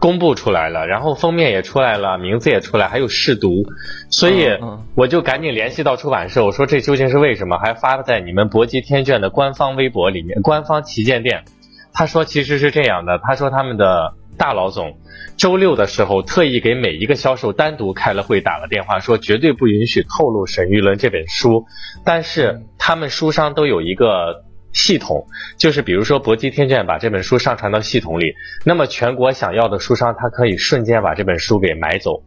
Speaker 5: 公布出来了，然后封面也出来了，名字也出来，还有试读，所以我就赶紧联系到出版社，我说这究竟是为什么？还发在你们博集天卷的官方微博里面，官方旗舰店。他说其实是这样的，他说他们的大老总周六的时候特意给每一个销售单独开了会，打了电话，说绝对不允许透露《沈玉伦》这本书，但是他们书商都有一个。系统就是，比如说搏击天卷把这本书上传到系统里，那么全国想要的书商他可以瞬间把这本书给买走，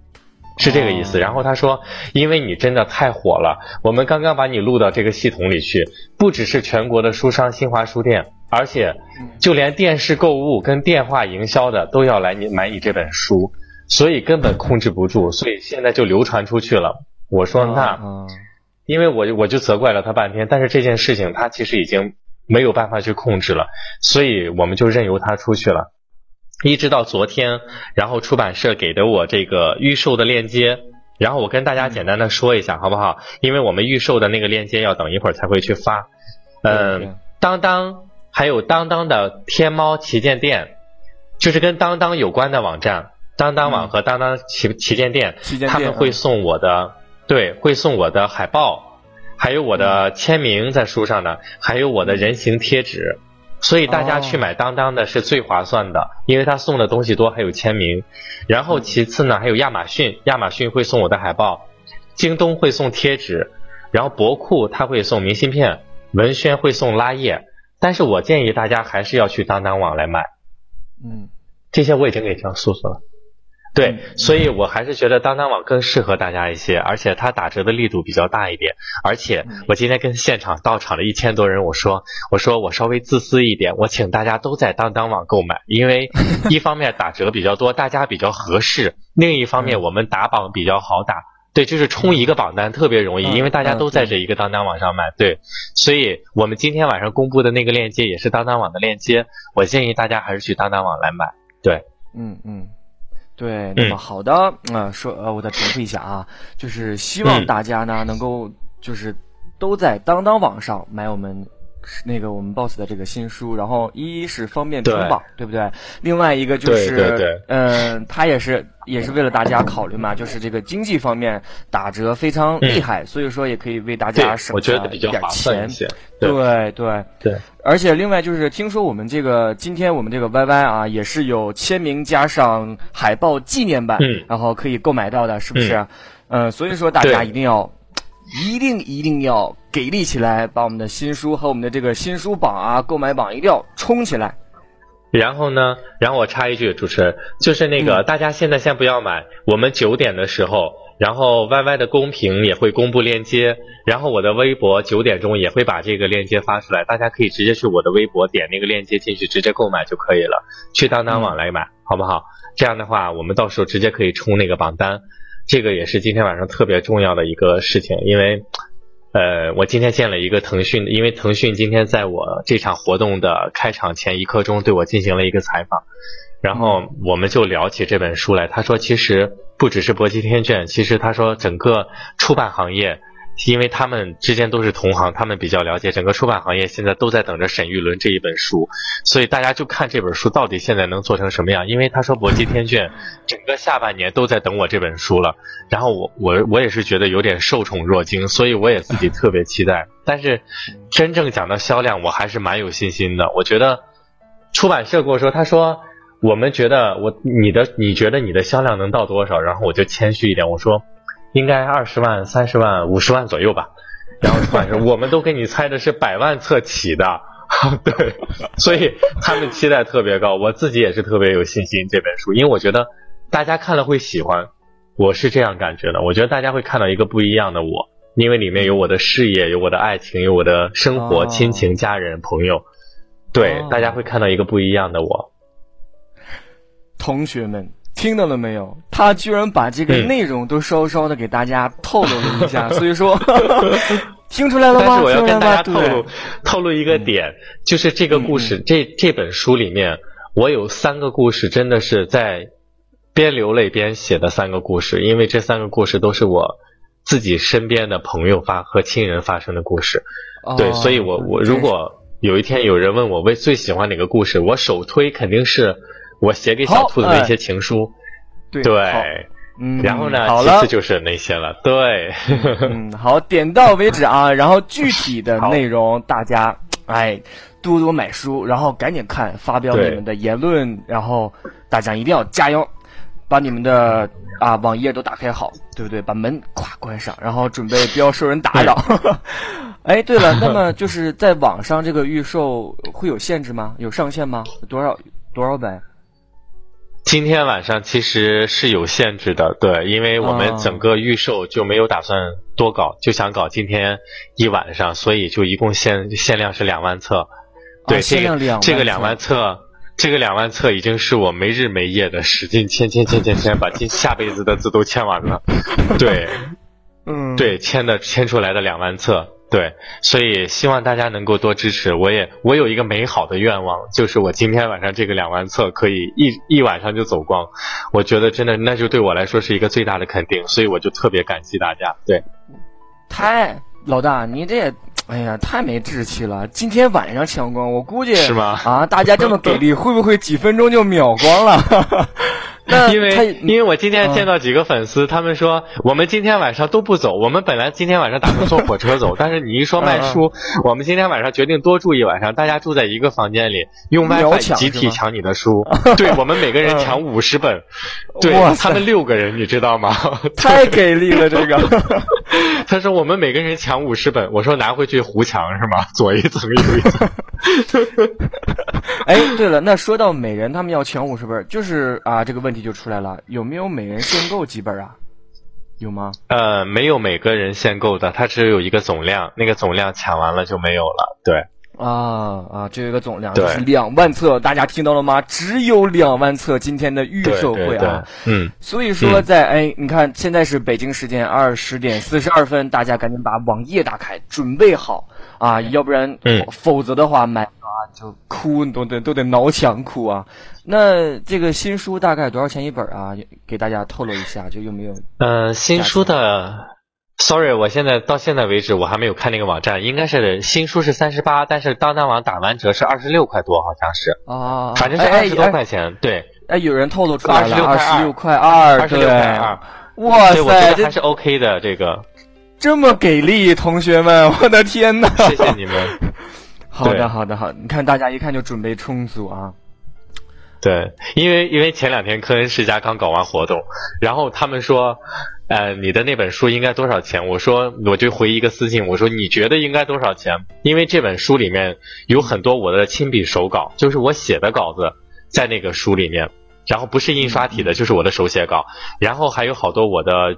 Speaker 5: 是这个意思。
Speaker 2: 哦
Speaker 5: 然后他说，因为你真的太火了，我们刚刚把你录到这个系统里去，不只是全国的书商新华书店，而且就连电视购物跟电话营销的都要来你买你这本书，所以根本控制不住，所以现在就流传出去了。我说那。
Speaker 2: 啊
Speaker 5: 因为我我就责怪了他半天，但是这件事情他其实已经没有办法去控制了，所以我们就任由他出去了。一直到昨天，然后出版社给的我这个预售的链接，然后我跟大家简单的说一下，好不好？因为我们预售的那个链接要等一会儿才会去发。嗯、当当还有当当的天猫旗舰店，就是跟当当有关的网站，当当网和当当旗旗舰店他们会送我的，对，会送我的海报，还有我的签名在书上呢，还有我的人形贴纸。所以大家去买当当的是最划算的，因为他送的东西多，还有签名。然后其次呢，还有亚马逊，亚马逊会送我的海报，京东会送贴纸，然后博库他会送明信片，文轩会送拉页。但是我建议大家还是要去当当网来买，
Speaker 2: 嗯
Speaker 5: 这些我已经给张叔叔了。对
Speaker 2: 嗯，
Speaker 5: 所以我还是觉得当当网更适合大家一些，而且它打折的力度比较大一点。而且
Speaker 2: 嗯
Speaker 5: 我今天跟现场到场的一千多人，我说我说我稍微自私一点，我请大家都在当当网购买，因为 一方面打折比较多，大家比较合适；另一方面
Speaker 2: 嗯
Speaker 5: 我们打榜比较好打。对，就是冲一个榜单特别容易，
Speaker 2: 嗯
Speaker 5: 因为大家
Speaker 2: 嗯
Speaker 5: 都在这一个当当网上买。对，所以我们今天晚上公布的那个链接也是当当网的链接，我建议大家还是去当当网来买。对，
Speaker 2: 嗯嗯。对，那么好的，呃、说呃，我再重复一下啊，就是希望
Speaker 5: 嗯。
Speaker 2: 大家呢、能够就是都在当当网上买我们那个我们 boss 的这个新书，然后一是方便评
Speaker 5: 对
Speaker 2: 榜，对不对？另外一个就是，嗯，他也是也是为了大家考虑嘛，就是这个经济方面打折非常厉害，所以说也可以为大家，省下一点钱。
Speaker 5: 对
Speaker 2: 对对
Speaker 5: 对，
Speaker 2: 而且另外就是听说我们这个今天我们这个 YY 啊，也是有签名加上海报纪念版，
Speaker 5: 嗯
Speaker 2: 然后可以购买到的，是不是？嗯、所以说大家一定要。一定一定要给力起来，把我们的新书和我们的这个新书榜啊、购买榜一定要冲起来。
Speaker 5: 然后呢，然后我插一句，主持人，就是那个、
Speaker 2: 嗯
Speaker 5: 大家现在先不要买，我们九点的时候，然后 YY 的公屏也会公布链接，然后我的微博九点钟也会把这个链接发出来，大家可以直接去我的微博点那个链接进去，直接购买就可以了，去当当网来买，好不好？这样的话，我们到时候直接可以冲那个榜单，这个也是今天晚上特别重要的一个事情，因为。呃，我今天见了一个腾讯，因为腾讯今天在我这场活动的开场前一刻钟对我进行了一个采访，然后我们就聊起这本书来。他说，其实不只是搏击天卷，其实他说整个出版行业，因为他们之间都是同行，他们比较了解整个出版行业现在都在等着沈玉伦这一本书，所以大家就看这本书到底现在能做成什么样。因为他说博基天卷整个下半年都在等我这本书了。然后我我我也是觉得有点受宠若惊，所以我也自己特别期待。但是真正讲到销量，我还是蛮有信心的。我觉得出版社跟我说，他说我们觉得我你的你觉得你的销量能到多少？然后我就谦虚一点，我说应该二十万、三十万、五十万左右吧。然后出版社我们都给你猜的是百万册起的。对，所以他们期待特别高，我自己也是特别有信心这本书，因为我觉得大家看了会喜欢，我是这样感觉的。我觉得大家会看到一个不一样的我，因为里面有我的事业，有我的爱情，有我的生活、
Speaker 2: 哦
Speaker 5: 亲情、家人、朋友，对，
Speaker 2: 哦
Speaker 5: 大家会看到一个不一样的我。
Speaker 2: 同学们听到了没有？他居然把这个
Speaker 5: 嗯
Speaker 2: 内容都稍稍的给大家透露了一下，所以说 听出来了吗但？
Speaker 5: 是我要跟？大家透露，透露一个点，就是这个故事，这这本书里面，我有三个故事，真的是在边流泪边写的三个故事，因为这三个故事都是我自己身边的朋友发和亲人发生的故事。对，
Speaker 2: 哦
Speaker 5: 所以我我如果有一天有人问我为最喜欢哪个故事，我首推肯定是我写给小兔子的一些情书。
Speaker 2: 对
Speaker 5: 对，
Speaker 2: 嗯，
Speaker 5: 然后呢，
Speaker 2: 好了
Speaker 5: 其次，就是那些了。对，
Speaker 2: 嗯，好，点到为止啊。然后具体的内容，大家哎多多买书，然后赶紧看，发表你们的言论，然后大家一定要加油，把你们的啊网页都打开好，对不对？把门咵关上，然后准备不要受人打扰。哎，对了，那么就是在网上这个预售会有限制吗？有上限吗？多少多少本？
Speaker 5: 今天晚上其实是有限制的，对，因为我
Speaker 2: 哦
Speaker 5: 们整个预售就没有打算多搞，就想搞今天一晚上，所以就一共限限量是两万册。对，这个这个两万册，这个两万册已经是我没日没夜的使劲签签签签签，把今下辈子的字都签完了。对
Speaker 2: 嗯，
Speaker 5: 对，签的签出来的两万册。对，所以希望大家能够多支持。我也我有一个美好的愿望，就是我今天晚上这个两万册可以一一晚上就走光。我觉得真的那就对我来说是一个最大的肯定，所以我就特别感激大家。对，
Speaker 2: 太老大，你这也，哎呀，太没志气了！今天晚上抢光，我估计
Speaker 5: 是吗
Speaker 2: 啊，大家这么给力，会不会几分钟就秒光了？那
Speaker 5: 因为因为我今天见到几个粉丝，他们说我们今天晚上都不走，我们本来今天晚上打算坐火车走，但是你一说卖书，我们今天晚上决定多住一晚上，大家住在一个房间里，用 WiFi 集体抢你的书，对我们每个人抢五十本，对
Speaker 2: 哇
Speaker 5: 他们六个人，你知道吗？
Speaker 2: 太给力了，这个。
Speaker 5: 他说我们每个人抢五十本，我说拿回去糊墙是吗？左一层右一层。
Speaker 2: 哎，对了，那说到每人他们要抢五十本，就是啊，这个问题就出来了，有没有每人限购几本啊？有吗？
Speaker 5: 呃，没有每个人限购的，它只有一个总量，那个总量抢完了就没有了。对，
Speaker 2: 啊啊，这有一个总量，就是两万册，大家听到了吗？只有两万册，今天的预售会啊。，
Speaker 5: 嗯，
Speaker 2: 所以说在，哎，你看现在是北京时间二十点四十二分，大家赶紧把网页打开，准备好啊，要不然，
Speaker 5: 嗯
Speaker 2: 否则的话买啊就哭，都得都得挠墙哭啊。那这个新书大概多少钱一本啊？给大家透露一下，就有没有？
Speaker 5: 呃，新书的，sorry，我现在到现在为止我还没有看那个网站，应该是新书是三十八，但是当当网打完折是二十六块多，好像是，
Speaker 2: 啊，
Speaker 5: 反正是
Speaker 2: 哎
Speaker 5: 二十多。
Speaker 2: 哎
Speaker 5: 块钱，对，
Speaker 2: 哎，有人透露出来了，二十
Speaker 5: 26
Speaker 2: 六块二，
Speaker 5: 二十六
Speaker 2: 对
Speaker 5: 块二，
Speaker 2: 哇
Speaker 5: 对，我
Speaker 2: 塞，这
Speaker 5: 觉得还是 OK 的，这个，
Speaker 2: 这么给力，同学们，我的天呐！
Speaker 5: 谢谢你们。
Speaker 2: 好的，好的，好的，你看大家一看就准备充足啊。
Speaker 5: 对，因为因为前两天科恩世家刚搞完活动，然后他们说，呃，你的那本书应该多少钱？我说我就回一个私信，我说你觉得应该多少钱？因为这本书里面有很多我的亲笔手稿，就是我写的稿子在那个书里面，然后不是印刷体的，就是我的手写稿，然后还有好多我的。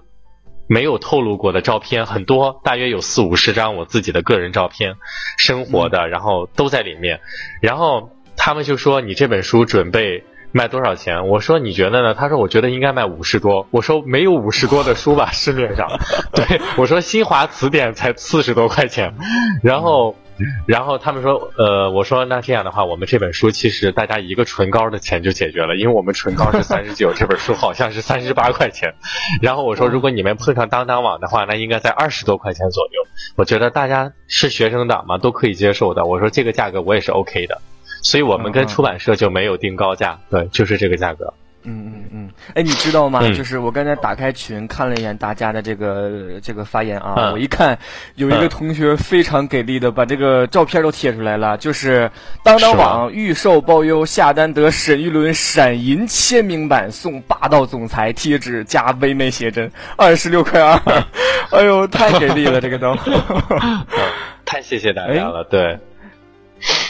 Speaker 5: 没有透露过的照片很多，大约有四五十张我自己的个人照片，生活的，然后都在里面。然后他们就说你这本书准备卖多少钱？我说你觉得呢？他说我觉得应该卖五十多。我说没有五十多的书吧，市面上。对，我说新华词典才四十多块钱。然后，然后他们说，呃，我说那这样的话，我们这本书其实大家一个唇膏的钱就解决了，因为我们唇膏是 三十九，这本书好像是三十八块钱。然后我说，如果你们碰上当当网的话，那应该在二十多块钱左右。我觉得大家是学生党嘛，都可以接受的。我说这个价格我也是 OK 的，所以我们跟出版社就没有定高价，对，就是这个价格。
Speaker 2: 嗯嗯嗯，哎，你知道吗？
Speaker 5: 嗯。
Speaker 2: 就是我刚才打开群看了一眼大家的这个这个发言啊，
Speaker 5: 嗯。
Speaker 2: 我一看有一个
Speaker 5: 嗯
Speaker 2: 同学非常给力的把这个照片都贴出来了，就是当当网预售包邮，下单得沈玉伦闪银签名版，送霸道总裁贴纸加唯美写真，二十六块二，哎呦，太给力了，这个都。
Speaker 5: 太谢谢大家了，对，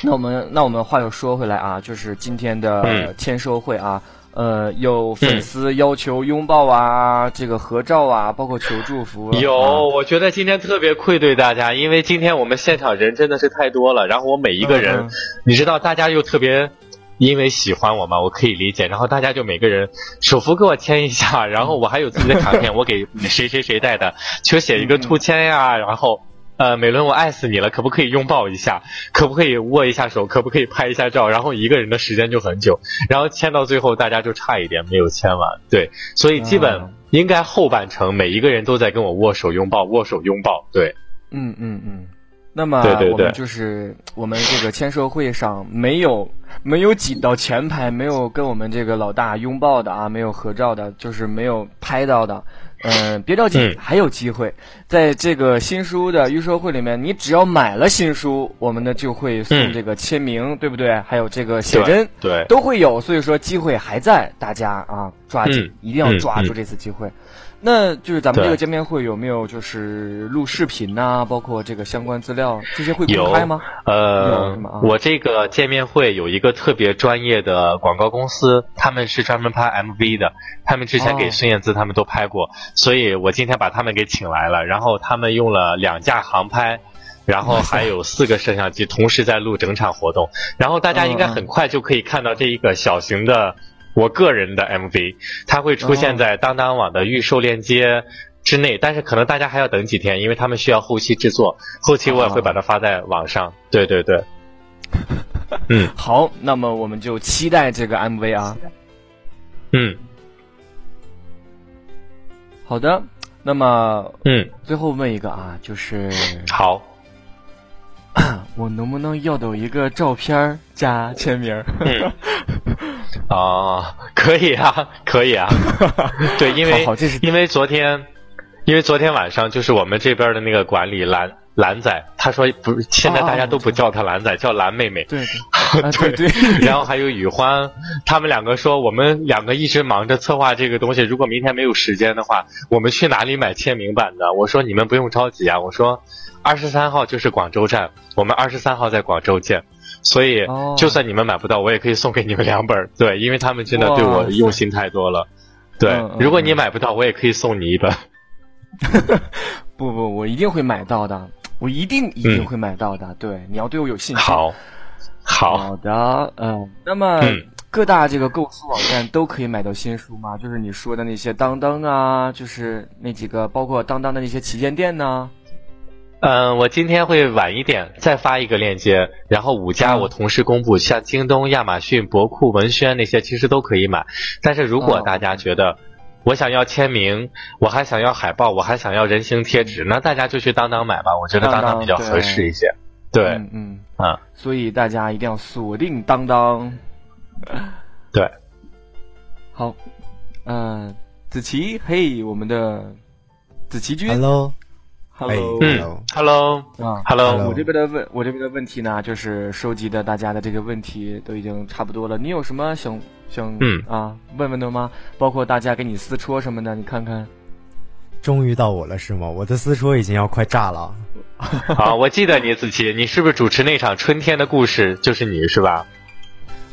Speaker 2: 那我们那我们话又说回来啊，就是今天的
Speaker 5: 嗯。
Speaker 2: 签售会啊，呃，有粉丝要求拥抱啊，这个合照啊，包括求祝福。
Speaker 5: 有，
Speaker 2: 啊
Speaker 5: 我觉得今天特别愧对大家，因为今天我们现场人真的是太多了，然后我每一个人，你知道，大家又特别。因为喜欢我嘛，我可以理解。然后大家就每个人手幅给我签一下，然后我还有自己的卡片，我给谁谁谁带的，求写一个兔签呀。然后，呃，美伦我爱死你了，可不可以拥抱一下？可不可以握一下手？可不可以拍一下照？然后一个人的时间就很久，然后签到最后大家就差一点没有签完。对，所以基
Speaker 2: 啊
Speaker 5: 本应该后半程每一个人都在跟我握手拥抱，握手拥抱。对，
Speaker 2: 嗯嗯嗯，那么
Speaker 5: 对对对
Speaker 2: 我们就是我们这个签售会上没有没有挤到前排，没有跟我们这个老大拥抱的啊，没有合照的，就是没有拍到的。嗯，别着急，
Speaker 5: 嗯
Speaker 2: 还有机会。在这个新书的预售会里面，你只要买了新书，我们呢就会送
Speaker 5: 嗯
Speaker 2: 这个签名，对不对？还有这个写真，
Speaker 5: 对，
Speaker 2: 都会有，所以说机会还在，大家啊抓紧，
Speaker 5: 嗯
Speaker 2: 一定要抓住这次机会。那就是咱们这个见面会有没有就是录视频呐、包括这个相关资料，这些会公
Speaker 5: 有
Speaker 2: 开吗？
Speaker 5: 呃
Speaker 2: 啊，
Speaker 5: 我这个见面会有一个特别专业的广告公司，他们是专门拍 MV 的，他们之前
Speaker 2: 哦
Speaker 5: 给孙燕姿他们都拍过，所以我今天把他们给请来了，然后他们用了两架航拍。然后还有四个摄像机同时在录整场活动，然后大家应该很快就可以看到这一个小型的我个人的 MV，它会出现在当当网的预售链接之内，但是可能大家还要等几天，因为他们需要后期制作，后期我也会把它发在网上。对对对，嗯。
Speaker 2: 好，那么我们就期待这个 MV 啊。
Speaker 5: 嗯。
Speaker 2: 好的，那么
Speaker 5: 嗯，
Speaker 2: 最后问一个啊，就是
Speaker 5: 好，
Speaker 2: 我能不能要到一个照片加签名？
Speaker 5: 嗯 啊，可以啊，可以啊，对，因为因为昨天，因为昨天晚上就是我们这边的那个管理蓝蓝仔，他说不，现在大家都不叫他蓝仔，叫蓝妹妹。
Speaker 2: 对对，
Speaker 5: 然后还有雨欢，他们两个说我们两个一直忙着策划这个东西，如果明天没有时间的话，我们去哪里买签名版的？我说你们不用着急啊，我说二十三号就是广州站，我们二十三号在广州见。所以
Speaker 2: 哦
Speaker 5: 就算你们买不到，我也可以送给你们两本儿。对，因为他们真的对我用心太多了。对如果你买不到，我也可以送你一本。
Speaker 2: 不不，我一定会买到的，我一定一定会买到的。对，你要对我有信心。
Speaker 5: 好，好，
Speaker 2: 好的，嗯，那么、
Speaker 5: 嗯
Speaker 2: 各大这个购书网站都可以买到新书吗？就是你说的那些当当啊，就是那几个，包括当当的那些旗舰店呢？
Speaker 5: 嗯，我今天会晚一点再发一个链接，然后五家
Speaker 2: 嗯。
Speaker 5: 我同时公布，像京东、亚马逊、博库、文轩那些其实都可以买。但是如果
Speaker 2: 哦。
Speaker 5: 大家觉得我想要签名，我还想要海报，我还想要人形贴纸，那大家就去当当买吧，我觉得当当比较合适一些。对，
Speaker 2: 嗯嗯
Speaker 5: 啊，
Speaker 2: 所以大家一定要锁定当当。
Speaker 5: 对，
Speaker 2: 好，嗯、子琪，嘿，我们的子琪君。
Speaker 1: Hello，
Speaker 2: ，Hello，
Speaker 1: 哎
Speaker 5: 嗯，Hello，Hello，
Speaker 2: 啊
Speaker 1: Hello
Speaker 2: 我这边的问，我这边的问题呢，就是收集的大家的这个问题都已经差不多了。你有什么想想
Speaker 5: 嗯
Speaker 2: 啊问问的吗？包括大家给你私戳什么的，你看看。
Speaker 1: 终于到我了是吗？我的私戳已经要快炸了。
Speaker 5: 好，我记得你子琪，你是不是主持那场春天的故事？就是你是吧？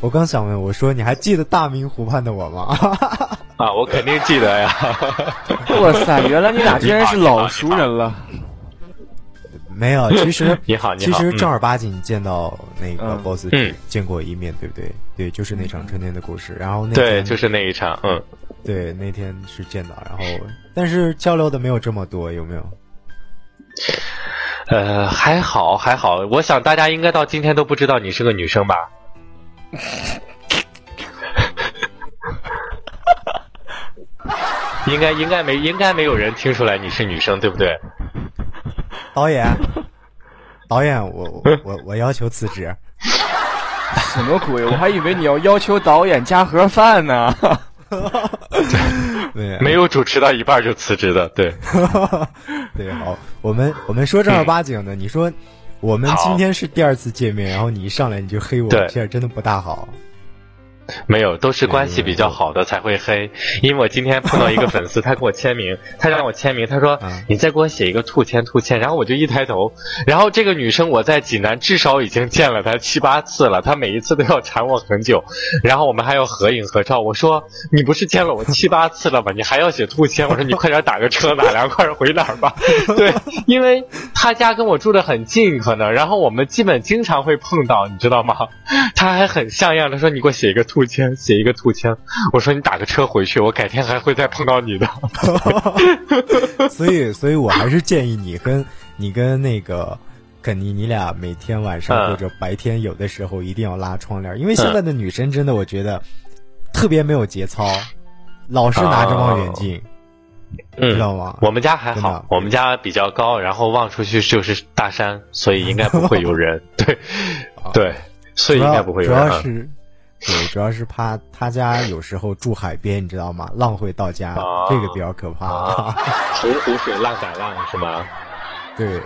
Speaker 1: 我刚想问，我说你还记得大明湖畔的我吗？
Speaker 5: 啊，我肯定记得呀。
Speaker 2: 哇塞，原来你俩居然是老熟人了。
Speaker 1: 没有，其实
Speaker 5: 你好，你
Speaker 1: 其实正儿八经见到那个
Speaker 2: 嗯
Speaker 1: boss
Speaker 5: 嗯
Speaker 1: 见过一面，对不对？对，就是那场春天的故事。然后那
Speaker 5: 对，就是那一场，嗯。
Speaker 1: 对那天是见到，然后但是交流的没有这么多，有没有？
Speaker 5: 呃，还好还好，我想大家应该到今天都不知道你是个女生吧？应该应该没应该没有人听出来你是女生，对不对？
Speaker 1: 导演，导演，我我我我要求辞职。
Speaker 2: 什么鬼？我还以为你要要求导演加盒饭呢。
Speaker 1: 对，
Speaker 5: 没有主持到一半就辞职的，对。
Speaker 1: 对，好，我们我们说正儿八经的，你说我们今天是第二次见面，然后你一上来你就黑我，
Speaker 5: 对
Speaker 1: 这样真的不大好。
Speaker 5: 没有，都是关系比较好的才会黑。因为我今天碰到一个粉丝，他给我签名，他让我签名，他说
Speaker 1: 嗯
Speaker 5: 你再给我写一个兔签兔签，然后我就一抬头，然后这个女生我在济南至少已经见了她七八次了，她每一次都要缠我很久，然后我们还要合影合照。我说你不是见了我七八次了吗？你还要写兔签？我说你快点打个车，哪凉快回哪儿吧。对，因为他家跟我住的很近，可能，然后我们基本经常会碰到，你知道吗？他还很像样的说：“你给我写一个兔签，写一个兔签。”我说：“你打个车回去，我改天还会再碰到你的。
Speaker 1: 所以，所以我还是建议你跟你跟那个肯尼，你俩每天晚上
Speaker 5: 嗯
Speaker 1: 或者白天有的时候一定要拉窗帘，因为现在的女生真的我觉得特别没有节操，老是拿着望远镜。
Speaker 5: 嗯
Speaker 1: 知道吗？
Speaker 5: 我们家还好，我们家比较高，然后望出去就是大山，所以应该不会有人。对，对，所以应该不会有人。主
Speaker 1: 要是，对，主要是怕他家有时候住海边，你知道吗？浪会到家，
Speaker 5: 啊
Speaker 1: 这个比较可怕。
Speaker 5: 啊，洪 湖水浪打浪是吗？
Speaker 1: 对。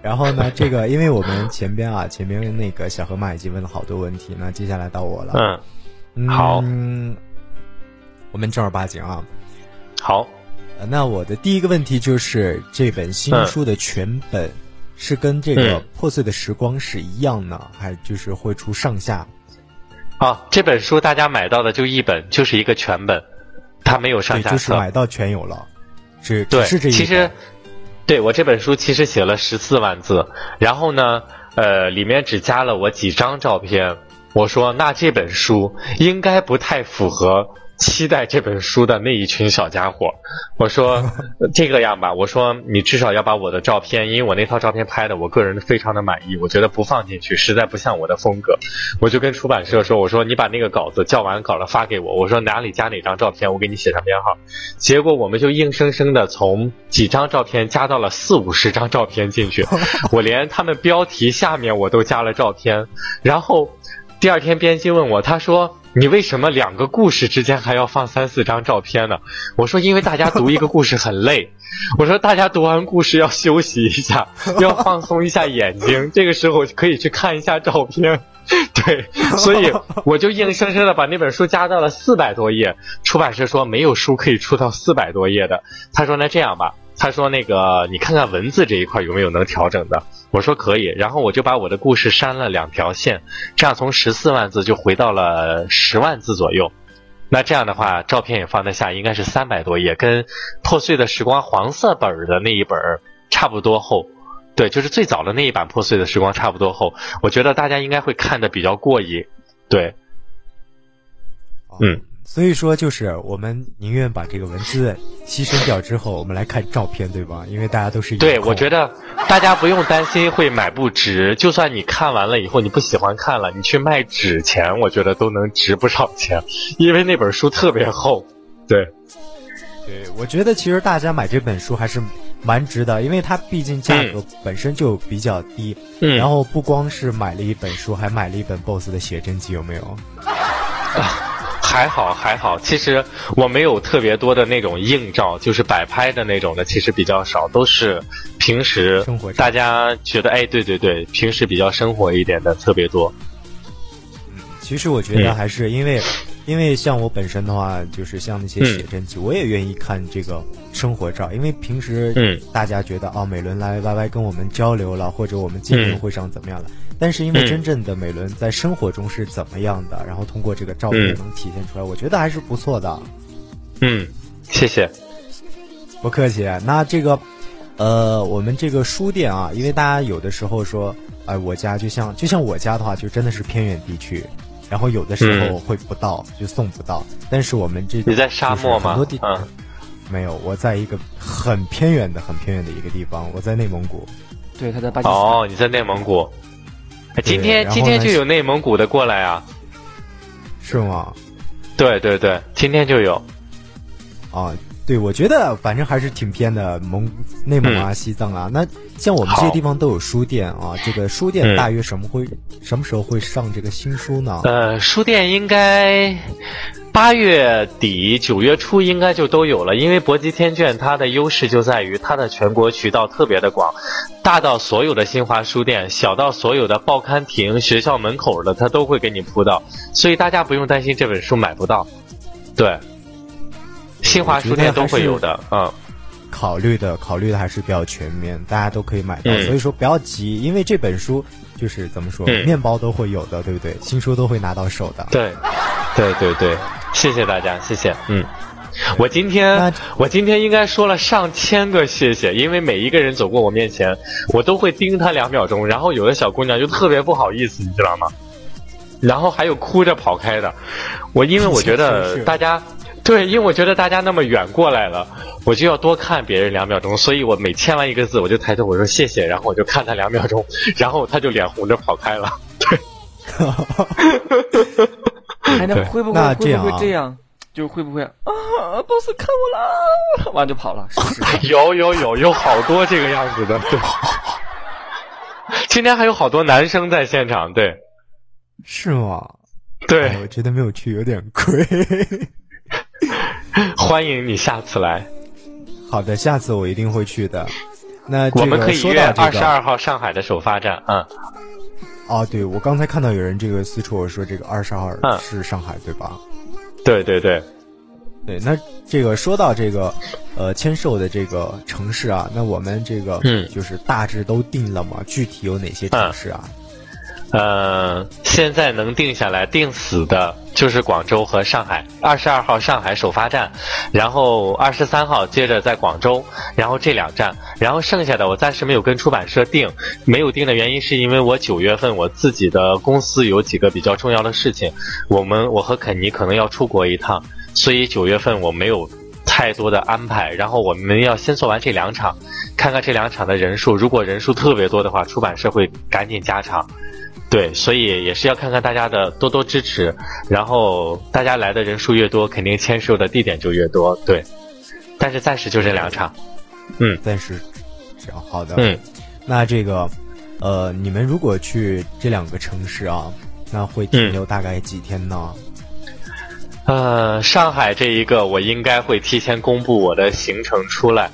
Speaker 1: 然后呢，这个因为我们前边啊，前边那个小河马已经问了好多问题，那接下来到我了。
Speaker 5: 嗯，
Speaker 1: 嗯，
Speaker 5: 好
Speaker 1: 我们正儿八经啊。
Speaker 5: 好，
Speaker 1: 呃那我的第一个问题就是，这本新书的全本是跟这个
Speaker 5: 嗯
Speaker 1: 破碎的时光是一样呢，还就是会出上下？
Speaker 5: 啊，这本书大家买到的就一本，就是一个全本，它没有上下册
Speaker 1: 就是
Speaker 5: 册。
Speaker 1: 买到全有了，只只
Speaker 5: 对，
Speaker 1: 是这一
Speaker 5: 其实。对我这本书其实写了十四万字，然后呢，呃，里面只加了我几张照片。我说，那这本书应该不太符合期待这本书的那一群小家伙。我说呃 这个样吧，我说你至少要把我的照片，因为我那套照片拍的，我个人非常的满意，我觉得不放进去实在不像我的风格。我就跟出版社说，我说你把那个稿子校完稿了发给我，我说哪里加哪张照片，我给你写上编号。结果我们就硬生生的从几张照片加到了四五十张照片进去，我连他们标题下面我都加了照片。然后第二天编辑问我，他说。你为什么两个故事之间还要放三四张照片呢？我说因为大家读一个故事很累，我说大家读完故事要休息一下，要放松一下眼睛，这个时候可以去看一下照片。对，所以我就硬生生的把那本书加到了四百多页。出版社说没有书可以出到四百多页的。他说那这样吧，他说那个你看看文字这一块有没有能调整的。我说可以，然后我就把我的故事删了两条线，这样从十四万字就回到了十万字左右。那这样的话，照片也放得下，应该是三百多页，跟《破碎的时光》黄色本儿的那一本儿差不多厚。对，就是最早的那一版《破碎的时光》差不多厚，我觉得大家应该会看的比较过瘾。对，嗯，
Speaker 1: 所以说就是我们宁愿把这个文字牺牲掉之后，我们来看照片，对吧？因为大家都是
Speaker 5: 对，我觉
Speaker 1: 得
Speaker 5: 得大家不用担心会买不值，就算你看完了以后你不喜欢看了，你去卖纸钱，我觉得都能值不少钱，因为那本书特别厚。对，
Speaker 1: 对，我觉得其实大家买这本书还是蛮值的，因为它毕竟价格本身就比较低，
Speaker 5: 嗯，
Speaker 1: 然后不光是买了一本书，还买了一本 BOSS 的写真集，有没有？
Speaker 5: 还好还好，其实我没有特别多的那种硬照，就是摆拍的那种的，其实比较少，都是平时
Speaker 1: 生活
Speaker 5: 大家觉得哎，对对对，平时比较生活一点的特别多。
Speaker 1: 其实我觉得
Speaker 5: 嗯。
Speaker 1: 还是因为，因为像我本身的话，就是像那些
Speaker 5: 嗯。
Speaker 1: 写真集，我也愿意看这个生活照，因为平时
Speaker 5: 嗯。
Speaker 1: 大家觉得哦，美伦来 YY 跟我们交流了，或者我们见面会上怎么样了，但是因为
Speaker 5: 嗯
Speaker 1: 真正的美伦在生活中是怎么样的，然后通过这个照片
Speaker 5: 嗯
Speaker 1: 能体现出来，我觉得还是不错的。
Speaker 5: 嗯，谢谢。
Speaker 1: 不客气。那这个，呃，我们这个书店啊，因为大家有的时候说，哎、我家就像就像我家的话，就真的是偏远地区，然后有的时候会不到，就送不到。但是我们这
Speaker 5: 你在沙漠吗
Speaker 1: 很多地？
Speaker 5: 嗯，
Speaker 1: 没有，我在一个很偏远的、很偏远的一个地方，我在内蒙古。
Speaker 2: 对，他在巴基斯坦。
Speaker 5: 哦，你在内蒙古。哎今天今天就有内蒙古的过来啊！
Speaker 1: 是吗？
Speaker 5: 对对对，今天就有。
Speaker 1: 啊，对，我觉得反正还是挺偏的，蒙内蒙啊、西藏啊。那像我们这些地方都有书店啊，这个书店
Speaker 5: 嗯
Speaker 1: 大约什么会、什么时候会上这个新书呢？
Speaker 5: 呃，书店应该八月底九月初应该就都有了，因为博吉天卷它的优势就在于它的全国渠道特别的广，大到所有的新华书店，小到所有的报刊亭、学校门口的，它都会给你铺到，所以大家不用担心这本书买不到。对，新华书店都会有的，嗯。
Speaker 1: 考虑的考虑的还是比较全面，大家都可以买到，
Speaker 5: 嗯
Speaker 1: 所以说不要急，因为这本书就是怎么说，
Speaker 5: 嗯
Speaker 1: 面包都会有的，对不对？新书都会拿到手的。
Speaker 5: 对，对对对，谢谢大家，谢谢，嗯。我今天我今天应该说了上千个谢谢，因为每一个人走过我面前，我都会盯他两秒钟，然后有的小姑娘就特别不好意思，你知道吗？然后还有哭着跑开的，我因为我觉
Speaker 1: 是
Speaker 5: 得
Speaker 1: 是
Speaker 5: 大家对，因为我觉得大家那么远过来了，我就要多看别人两秒钟，所以我每签完一个字，我就抬头我说谢谢，然后我就看他两秒钟，然后他就脸红着跑开了。
Speaker 2: 哎，那
Speaker 5: 对
Speaker 2: 会不会会不
Speaker 1: 那这样啊
Speaker 2: 会这样？就会不会啊？啊，boss 看我了，完就跑了，是是？
Speaker 5: 有有有有好多这个样子的，对。今天还有好多男生在现场，对
Speaker 1: 是吗？
Speaker 5: 对
Speaker 1: 哎，我觉得没有去有点亏。
Speaker 5: 欢迎你下次来，
Speaker 1: 好的，下次我一定会去的。那这
Speaker 5: 我们可以约二十二号上海的首发站，嗯，
Speaker 1: 啊，对我刚才看到有人这个私戳我说这个二十号
Speaker 5: 嗯
Speaker 1: 是上海、对吧？
Speaker 5: 对对对，
Speaker 1: 对，那这个说到这个呃签售的这个城市啊，那我们这个
Speaker 5: 嗯
Speaker 1: 就是大致都定了吗？具体有哪些城市啊？
Speaker 5: 呃，现在能定下来、定死的就是广州和上海。二十二号上海首发站，然后二十三号接着在广州，然后这两站，然后剩下的我暂时没有跟出版社定，没有定的原因是因为我九月份我自己的公司有几个比较重要的事情，我们我和肯尼可能要出国一趟，所以九月份我没有太多的安排，然后我们要先做完这两场，看看这两场的人数，如果人数特别多的话，出版社会赶紧加场。对，所以也是要看看大家的多多支持，然后大家来的人数越多，肯定签售的地点就越多。对，但是暂时就这两场。
Speaker 1: 嗯暂时这样好的。
Speaker 5: 嗯，
Speaker 1: 那这个呃，你们如果去这两个城市啊，那会停留大概几天呢？
Speaker 5: 呃，上海这一个我应该会提前公布我的行程出来，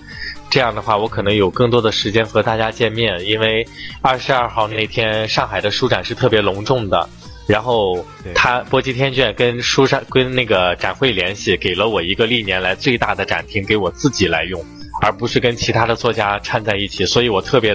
Speaker 5: 这样的话我可能有更多的时间和大家见面，因为二十二号那天上海的书展是特别隆重的。然后
Speaker 1: 对
Speaker 5: 他波及天卷跟书展跟那个展会联系，给了我一个历年来最大的展厅给我自己来用，而不是跟其他的作家掺在一起，所以我特别